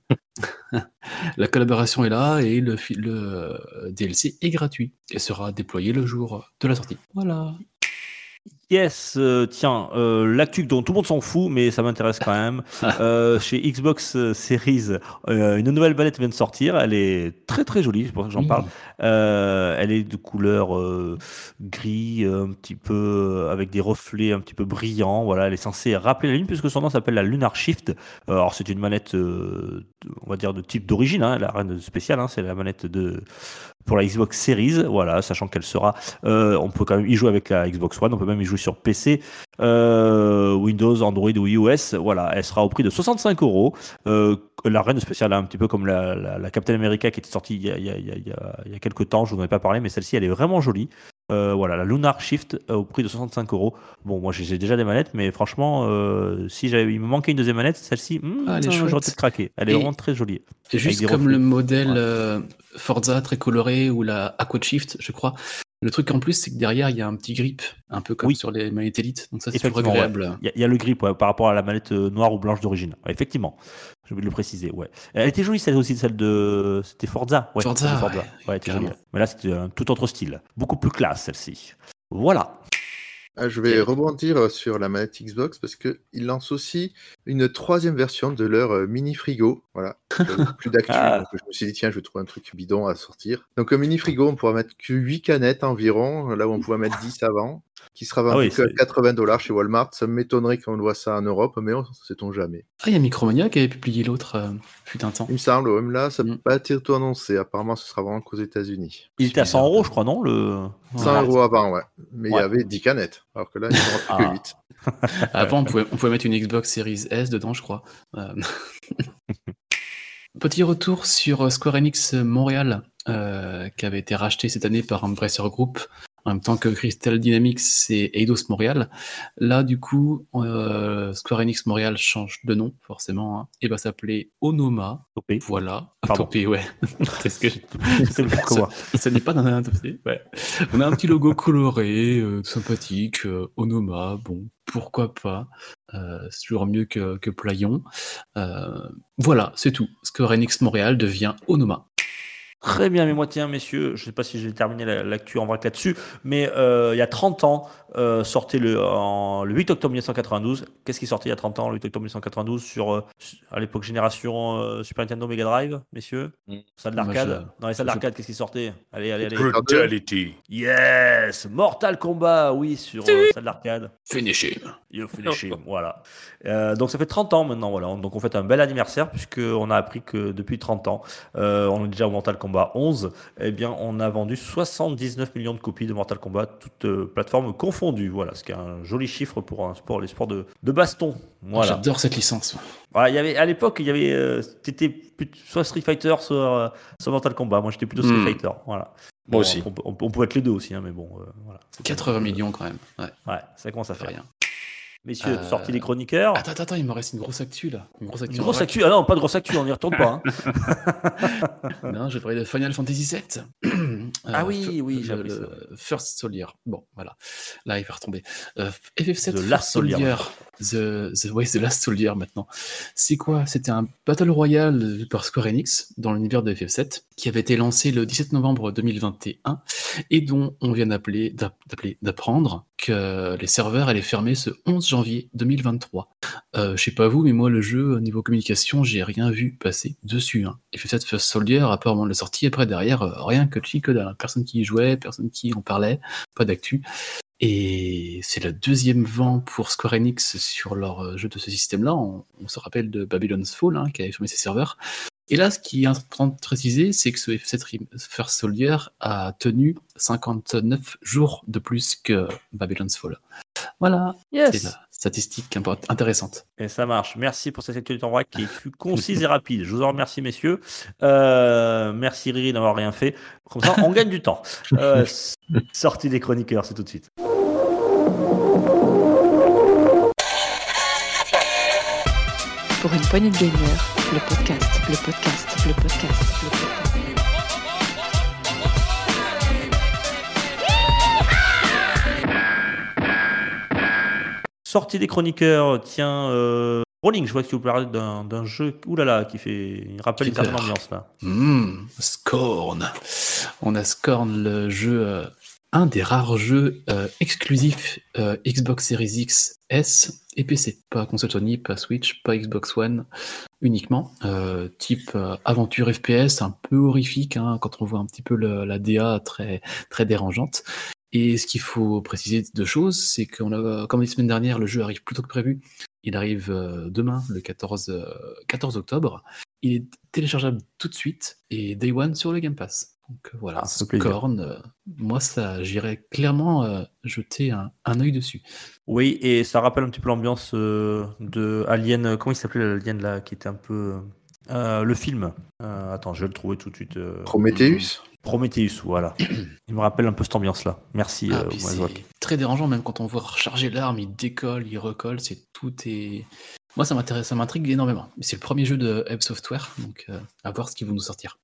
la collaboration est là et le, le euh, DLC est gratuit et sera déployé le jour de la sortie. Voilà. Yes, euh, tiens, euh, l'actu dont tout le monde s'en fout, mais ça m'intéresse quand même. Euh, chez Xbox euh, Series, euh, une nouvelle manette vient de sortir. Elle est très très jolie, c'est pour ça que j'en Oui. parle. Euh, elle est de couleur euh, gris, euh, un petit peu avec des reflets un petit peu brillants. Voilà, elle est censée rappeler la lune puisque son nom s'appelle la Lunar Shift. Alors c'est une manette, on va dire de type d'origine, hein, la reine spéciale. hein, c'est la manette de pour la Xbox Series. Voilà, sachant qu'elle sera on peut quand même y jouer avec la Xbox One, on peut même y jouer sur PC, euh, Windows, Android ou iOS. Voilà, elle sera au prix de 65 euros. Euh, La reine spéciale, un petit peu comme la, la, la Captain America qui était sortie il y a, il y a, il y a, il y quelques temps, je vous en ai pas parlé, mais celle-ci elle est vraiment jolie. Euh, voilà, la Lunar Shift euh, au prix de 65 euros. Bon, moi j'ai déjà des manettes, mais franchement, euh, si j'avais, il me manquait une deuxième manette, celle-ci, hmm, Ah, elle est j'aurais chouette. peut-être craqué. Elle est Et- vraiment très jolie. C'est juste comme le modèle Ouais. Forza très coloré ou la Aqua Shift, je crois. Le truc en plus, c'est que derrière, il y a un petit grip, un peu comme Oui. sur les manettes Elite. Donc ça, c'est toujours agréable. Il y, a- il y a le grip ouais, par rapport à la manette euh, noire ou blanche d'origine. Ouais, effectivement, oublié de le préciser. Ouais. Elle était jolie celle aussi, celle de. C'était Forza. Forza, jolie. Mais là, c'était un tout autre style. Beaucoup plus classe celle-ci. Voilà. Ah, je vais rebondir sur la manette Xbox parce qu'ils lancent aussi une troisième version de leur euh, mini frigo. Voilà, Euh, plus d'actu. Ah. je me suis dit, tiens, je vais trouver un truc bidon à sortir. Donc, un mini frigo, on pourra mettre que 8 canettes environ, là où on pouvait mettre 10 avant, qui sera vendu Ah oui, à c'est- 80 dollars chez Walmart. Ça m'étonnerait qu'on voit ça en Europe, mais on sait-on jamais. Ah, il y a Micromania qui avait publié l'autre, euh, fut un temps. Il me semble, mais là, ça n'a Mm. pas été tout annoncé. Apparemment, ce sera vraiment qu'aux États-Unis. Il était à 100 bizarre. euros, je crois, non le... 100 euros avant, ouais. Mais il y avait 10 canettes, alors que là, il n'y en aura plus Ah. que 8. Avant, on pouvait, on pouvait mettre une Xbox Series S dedans, je crois. Euh, Petit retour sur euh, Square Enix Montréal, euh, qui avait été racheté cette année par Embracer Group, en même temps que Crystal Dynamics et Eidos Montréal. Là, du coup, euh, Square Enix Montréal change de nom, forcément, hein, et va s'appeler Onoma. Topé. Voilà. Pardon. Topé, ouais. C'est ce que je- moi. ce n'est pas dans un dossier. Ouais. On a un petit logo coloré, euh, sympathique, euh, Onoma, bon, pourquoi pas? Euh, c'est toujours mieux que, que Playon. Euh, voilà, c'est tout. Square Enix Montréal devient Onoma. Très bien, mais moi, tiens, messieurs, je ne sais pas si j'ai terminé la- l'actu en vrac là-dessus, mais euh, il y a 30 ans, euh, sortait le, en- le 8 octobre 1992. Qu'est-ce qui sortait il y a 30 ans, le 8 octobre 1992, sur, euh, à l'époque génération euh, Super Nintendo Mega Drive, messieurs? Mm. Salle d'arcade? Je- Dans les salles je- d'arcade, qu'est-ce qui sortait? Allez, allez, allez. Brutality. Yes Mortal Kombat, oui, sur euh, salle d'arcade. Finish him. You finish him, voilà. Euh, donc ça fait 30 ans maintenant, voilà. Donc on fait un bel anniversaire puisqu'on a appris que depuis 30 ans, euh, on est déjà au Mortal Kombat 11, eh bien on a vendu 79 millions de copies de Mortal Kombat, toutes euh, plateformes confondues. Voilà, ce qui est un joli chiffre pour un sport, les sports de, de baston. Voilà. J'adore cette licence. Voilà, il y avait, à l'époque, il y avait, euh, t'étais plus- soit Street Fighter, soit, euh, soit Mortal Kombat. Moi j'étais plutôt Street Hmm. Fighter, voilà. Moi aussi. On, on- on pouvait être les deux aussi, hein, mais bon, euh, voilà. 80 millions quand même. Ouais, Ouais, ça commence à faire. rien. Messieurs, Euh, sorti les chroniqueurs. Attends, attends, il me reste une grosse actu là. Une grosse actu. Une grosse actu. Ah non, pas de grosse actu, on n'y retourne pas. hein. Non, je vais parler de Final Fantasy VII. Ah Euh, oui, f- oui, le- appris ça. le First Soldier. Bon, voilà. Là, il va retomber. Euh, FF7 The First Last Soldier. The, the, ouais, The Last Soldier maintenant. C'est quoi? C'était un Battle Royale par Square Enix dans l'univers de FF7 qui avait été lancé le 17 novembre 2021 et dont on vient d'appeler, d'app- d'appeler- d'apprendre que les serveurs allaient fermer ce 11 janvier 2023. Euh, je sais pas vous, mais moi, le jeu, au niveau communication, j'ai rien vu passer dessus. Hein. FF7 First Soldier, à part au moment de la sortie, après, derrière, euh, rien que chi que dalle. Personne qui y jouait, personne qui en parlait, pas d'actu. Et c'est le deuxième vent pour Square Enix sur leur euh, jeu de ce système-là. On, on se rappelle de Babylon's Fall, hein, qui avait fermé ses serveurs. Et là, ce qui est important de préciser, c'est que ce F7 Rem- First Soldier a tenu 59 jours de plus que Babylon's Fall. Voilà, c'est Yes. la statistique intéressante. Et ça marche. Merci pour cette actualité en vrai qui fut concise et rapide. Je vous en remercie, messieurs. Euh, merci Riri d'avoir rien fait. Comme ça, on gagne du temps. Euh, sortie des chroniqueurs, c'est tout de suite. Pour une poignée de gamer, le podcast, le podcast, le podcast, le podcast. Sortie des chroniqueurs, tiens, euh, Rolling, je vois que tu vous parler d'un jeu oulala, qui fait. Il rappelle une certaine ambiance là. Hmm, Scorn. On a Scorn, le jeu, euh, un des rares jeux euh, exclusifs euh, Xbox Series X, S et PC. Pas console Sony, pas Switch, pas Xbox One, uniquement. Euh, type aventure FPS, un peu horrifique hein, quand on voit un petit peu le- la DA très, très dérangeante. Et ce qu'il faut préciser deux choses, c'est qu'on a, comme les semaines dernières, le jeu arrive plus tôt que prévu. Il arrive euh, demain, le 14, euh, 14 octobre. Il est téléchargeable tout de suite et Day One sur le Game Pass. Donc euh, voilà, Ah, euh, moi ça, j'irais clairement euh, jeter un, un œil dessus. Oui, et ça rappelle un petit peu l'ambiance euh, de Alien. Comment il s'appelait l'Alien là, qui était un peu. euh, le film. Euh, attends, je vais le trouver tout de suite. euh, Prometheus? Prometheus, voilà. il me rappelle un peu cette ambiance-là. Merci, Ah, euh, très dérangeant même quand on voit recharger l'arme, il décolle, il recolle, c'est tout est. Moi ça m'intéresse, ça m'intrigue énormément. C'est le premier jeu de Ebb Software, donc euh, à voir ce qu'ils vont nous sortir.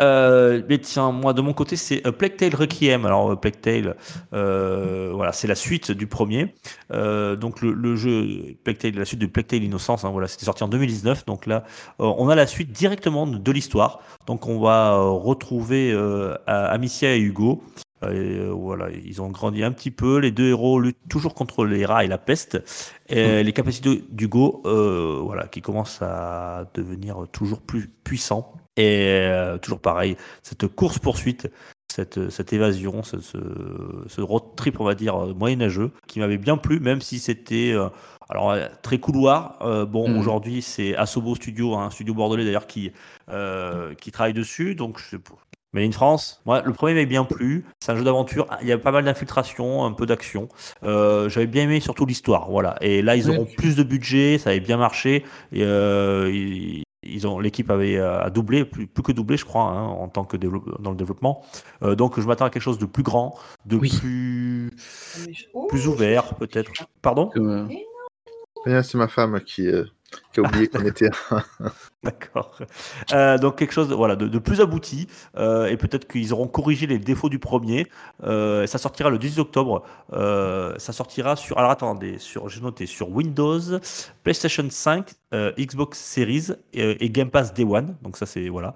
Euh, mais tiens, moi de mon côté, c'est euh, Plague Tale Requiem. Alors, euh, Plague Tale, euh, voilà, c'est la suite du premier. Euh, donc, le, jeu Plague Tale, la suite de Plague Tale Innocence, hein, voilà, c'était sorti en 2019. Donc là, euh, on a la suite directement de, de l'histoire. Donc, on va euh, retrouver euh, Amicia et Hugo. Et, euh, voilà, ils ont grandi un petit peu. Les deux héros luttent toujours contre les rats et la peste. Et les capacités d'Hugo, euh, voilà, qui commencent à devenir toujours plus puissants. Et euh, toujours pareil, cette course poursuite, cette, cette évasion, ce, ce, ce road trip, on va dire moyenâgeux, qui m'avait bien plu, même si c'était euh, alors très couloir. Euh, bon, Mhm. aujourd'hui c'est Asobo Studio, un studio bordelais d'ailleurs qui euh, qui travaille dessus, donc je. Mais in France, moi, le premier m'avait bien plu. C'est un jeu d'aventure. Il y a pas mal d'infiltration, un peu d'action. Euh, J'avais bien aimé surtout l'histoire, voilà. Et là, ils auront plus de budget, ça avait bien marché. Et euh, ils, ils ont l'équipe avait euh, a doublé, plus, plus que doublé, je crois, hein, en tant que dans le développement. Euh, donc, je m'attends à quelque chose de plus grand, de Oui. plus plus ouvert, peut-être. Pardon? Euh, Rien, C'est ma femme qui, a oublié qu'on était. D'accord. Euh, donc quelque chose voilà, de, de plus abouti euh, et peut-être qu'ils auront corrigé les défauts du premier. Euh, ça sortira le 18 octobre. Ça sortira sur alors attendez sur j'ai noté sur Windows, PlayStation 5, euh, Xbox Series et, et Game Pass Day One. Donc ça c'est voilà.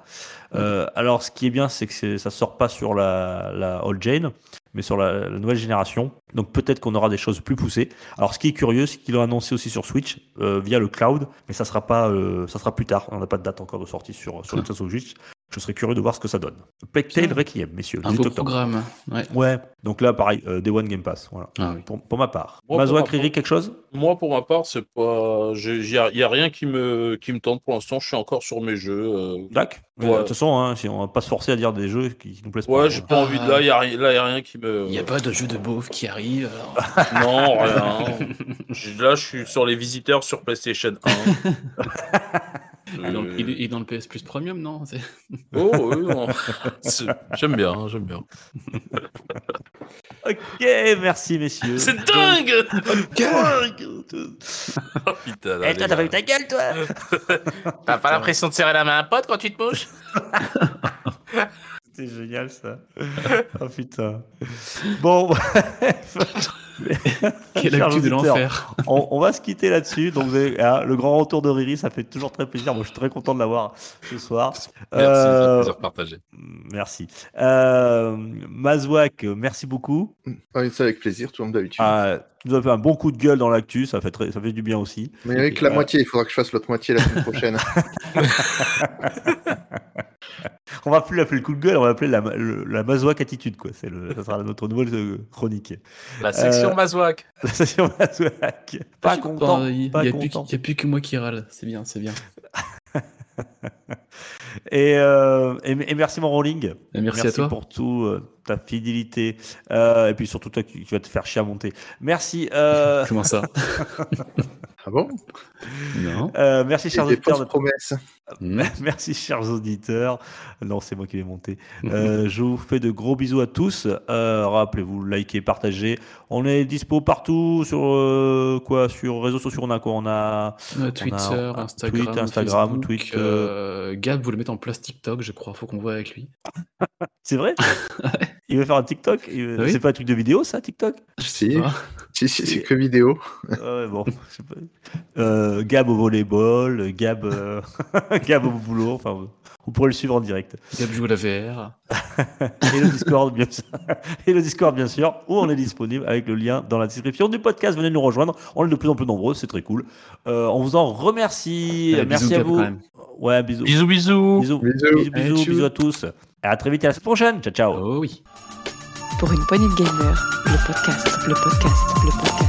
Alors ce qui est bien c'est que c'est- ça sort pas sur la la old gen mais sur la, la nouvelle génération. Donc peut-être qu'on aura des choses plus poussées. Alors ce qui est curieux, c'est qu'ils l'ont annoncé aussi sur Switch euh, via le cloud, mais ça sera pas, euh, ça sera plus tard. On n'a pas de date encore de sortie sur sur le Nintendo Switch. Je serais curieux de voir ce que ça donne. Plague Tale. Requiem, messieurs. un 18 beau octobre. programme. Ouais. Ouais. Donc là, pareil, euh, Day One Game Pass. Voilà. Ah oui. Pour, pour ma part. Moi, pour Mazoa ma Kriri, part- quelque chose? Moi, pour ma part, c'est pas. Il n'y a, y a rien qui me, qui me tente pour l'instant. Je suis encore sur mes jeux. euh. Dac Mais, Ouais. De toute façon, hein, si on va pas se forcer à dire des jeux qui, qui nous plaisent pas. Ouais, j'ai pas envie de. Là, il n'y a, ri- là, y a rien qui me. Il n'y a pas de jeu de beauf qui arrive. alors. Non, rien. Là, je suis sur les visiteurs sur PlayStation 1. Et dans, Euh, il, est, il est dans le PS Plus Premium, non C'est- Oh, oui, non. C'est- J'aime bien, hein, j'aime bien. Ok, merci, messieurs. C'est dingue Dingue Oh, putain, là, Eh, toi, t'as pas eu ta gueule, toi T'as pas l'impression de serrer la main à un pote quand tu te mouches C'était génial ça. oh putain. Bon, bref. Quelle actu de l'enfer. on, on va se quitter là-dessus. Donc, vous avez- hein, le grand retour de Riri, ça fait toujours très plaisir. Moi, je suis très content de l'avoir ce soir. Merci, c'est Euh, un plaisir partagé. Merci. Euh, Mazouak, merci beaucoup. Ouais, ça avec plaisir, tout comme d'habitude. Ah, tu nous as fait un bon coup de gueule dans l'actu, ça fait, très, ça fait du bien aussi. Mais avec la moitié, il faudra que je fasse l'autre moitié la semaine prochaine. On va plus l'appeler le coup de gueule, on va l'appeler la, le- la Mazouak attitude. Quoi. C'est le, ça sera notre nouvelle euh, chronique. La section Euh, Mazouak. La session Mazouak. Pas content. Il n'y a plus que moi qui râle. C'est bien, c'est bien. Et, euh, et, et merci mon rolling. Et merci à toi. pour tout, euh, ta fidélité. Euh, et puis surtout toi qui, vas te faire chier à monter. Merci. Comment ça ah bon? Non. euh, merci chers auditeurs. de- promesses. Merci chers auditeurs. Non, c'est moi qui vais monter. Euh, je vous fais de gros bisous à tous. Euh, Rappelez-vous, likez, partagez. On est dispo partout sur euh, quoi? Sur réseaux sociaux, on a quoi? On a Twitter, on a Instagram, Tweet, Instagram, Facebook, Tweet, euh, Gab voulait mettre en place TikTok, je crois. Faut qu'on voit avec lui. C'est vrai? Il veut faire un TikTok veut- Ah oui C'est pas un truc de vidéo, ça, TikTok Si, Ah. si, si, c'est que vidéo. Ouais, bon. pas. Euh, Gab au volleyball, Gab, euh, Gab au boulot. Enfin, vous- vous pourrez le suivre en direct. Gab joue à la VR. Et le Discord, bien sûr. Et le Discord, bien sûr, où on est disponible avec le lien dans la description du podcast. Venez nous rejoindre. On est de plus en plus nombreux, c'est très cool. Euh, on vous en remercie. Merci bisous, à vous. Ouais, bisous. Bisous, bisous. Bisous, Bisous. bisous, bisous à tous. Et à très vite et à la semaine prochaine. Ciao, ciao. Oh oui. Pour une poignée de podcast, le podcast, le podcast, le podcast.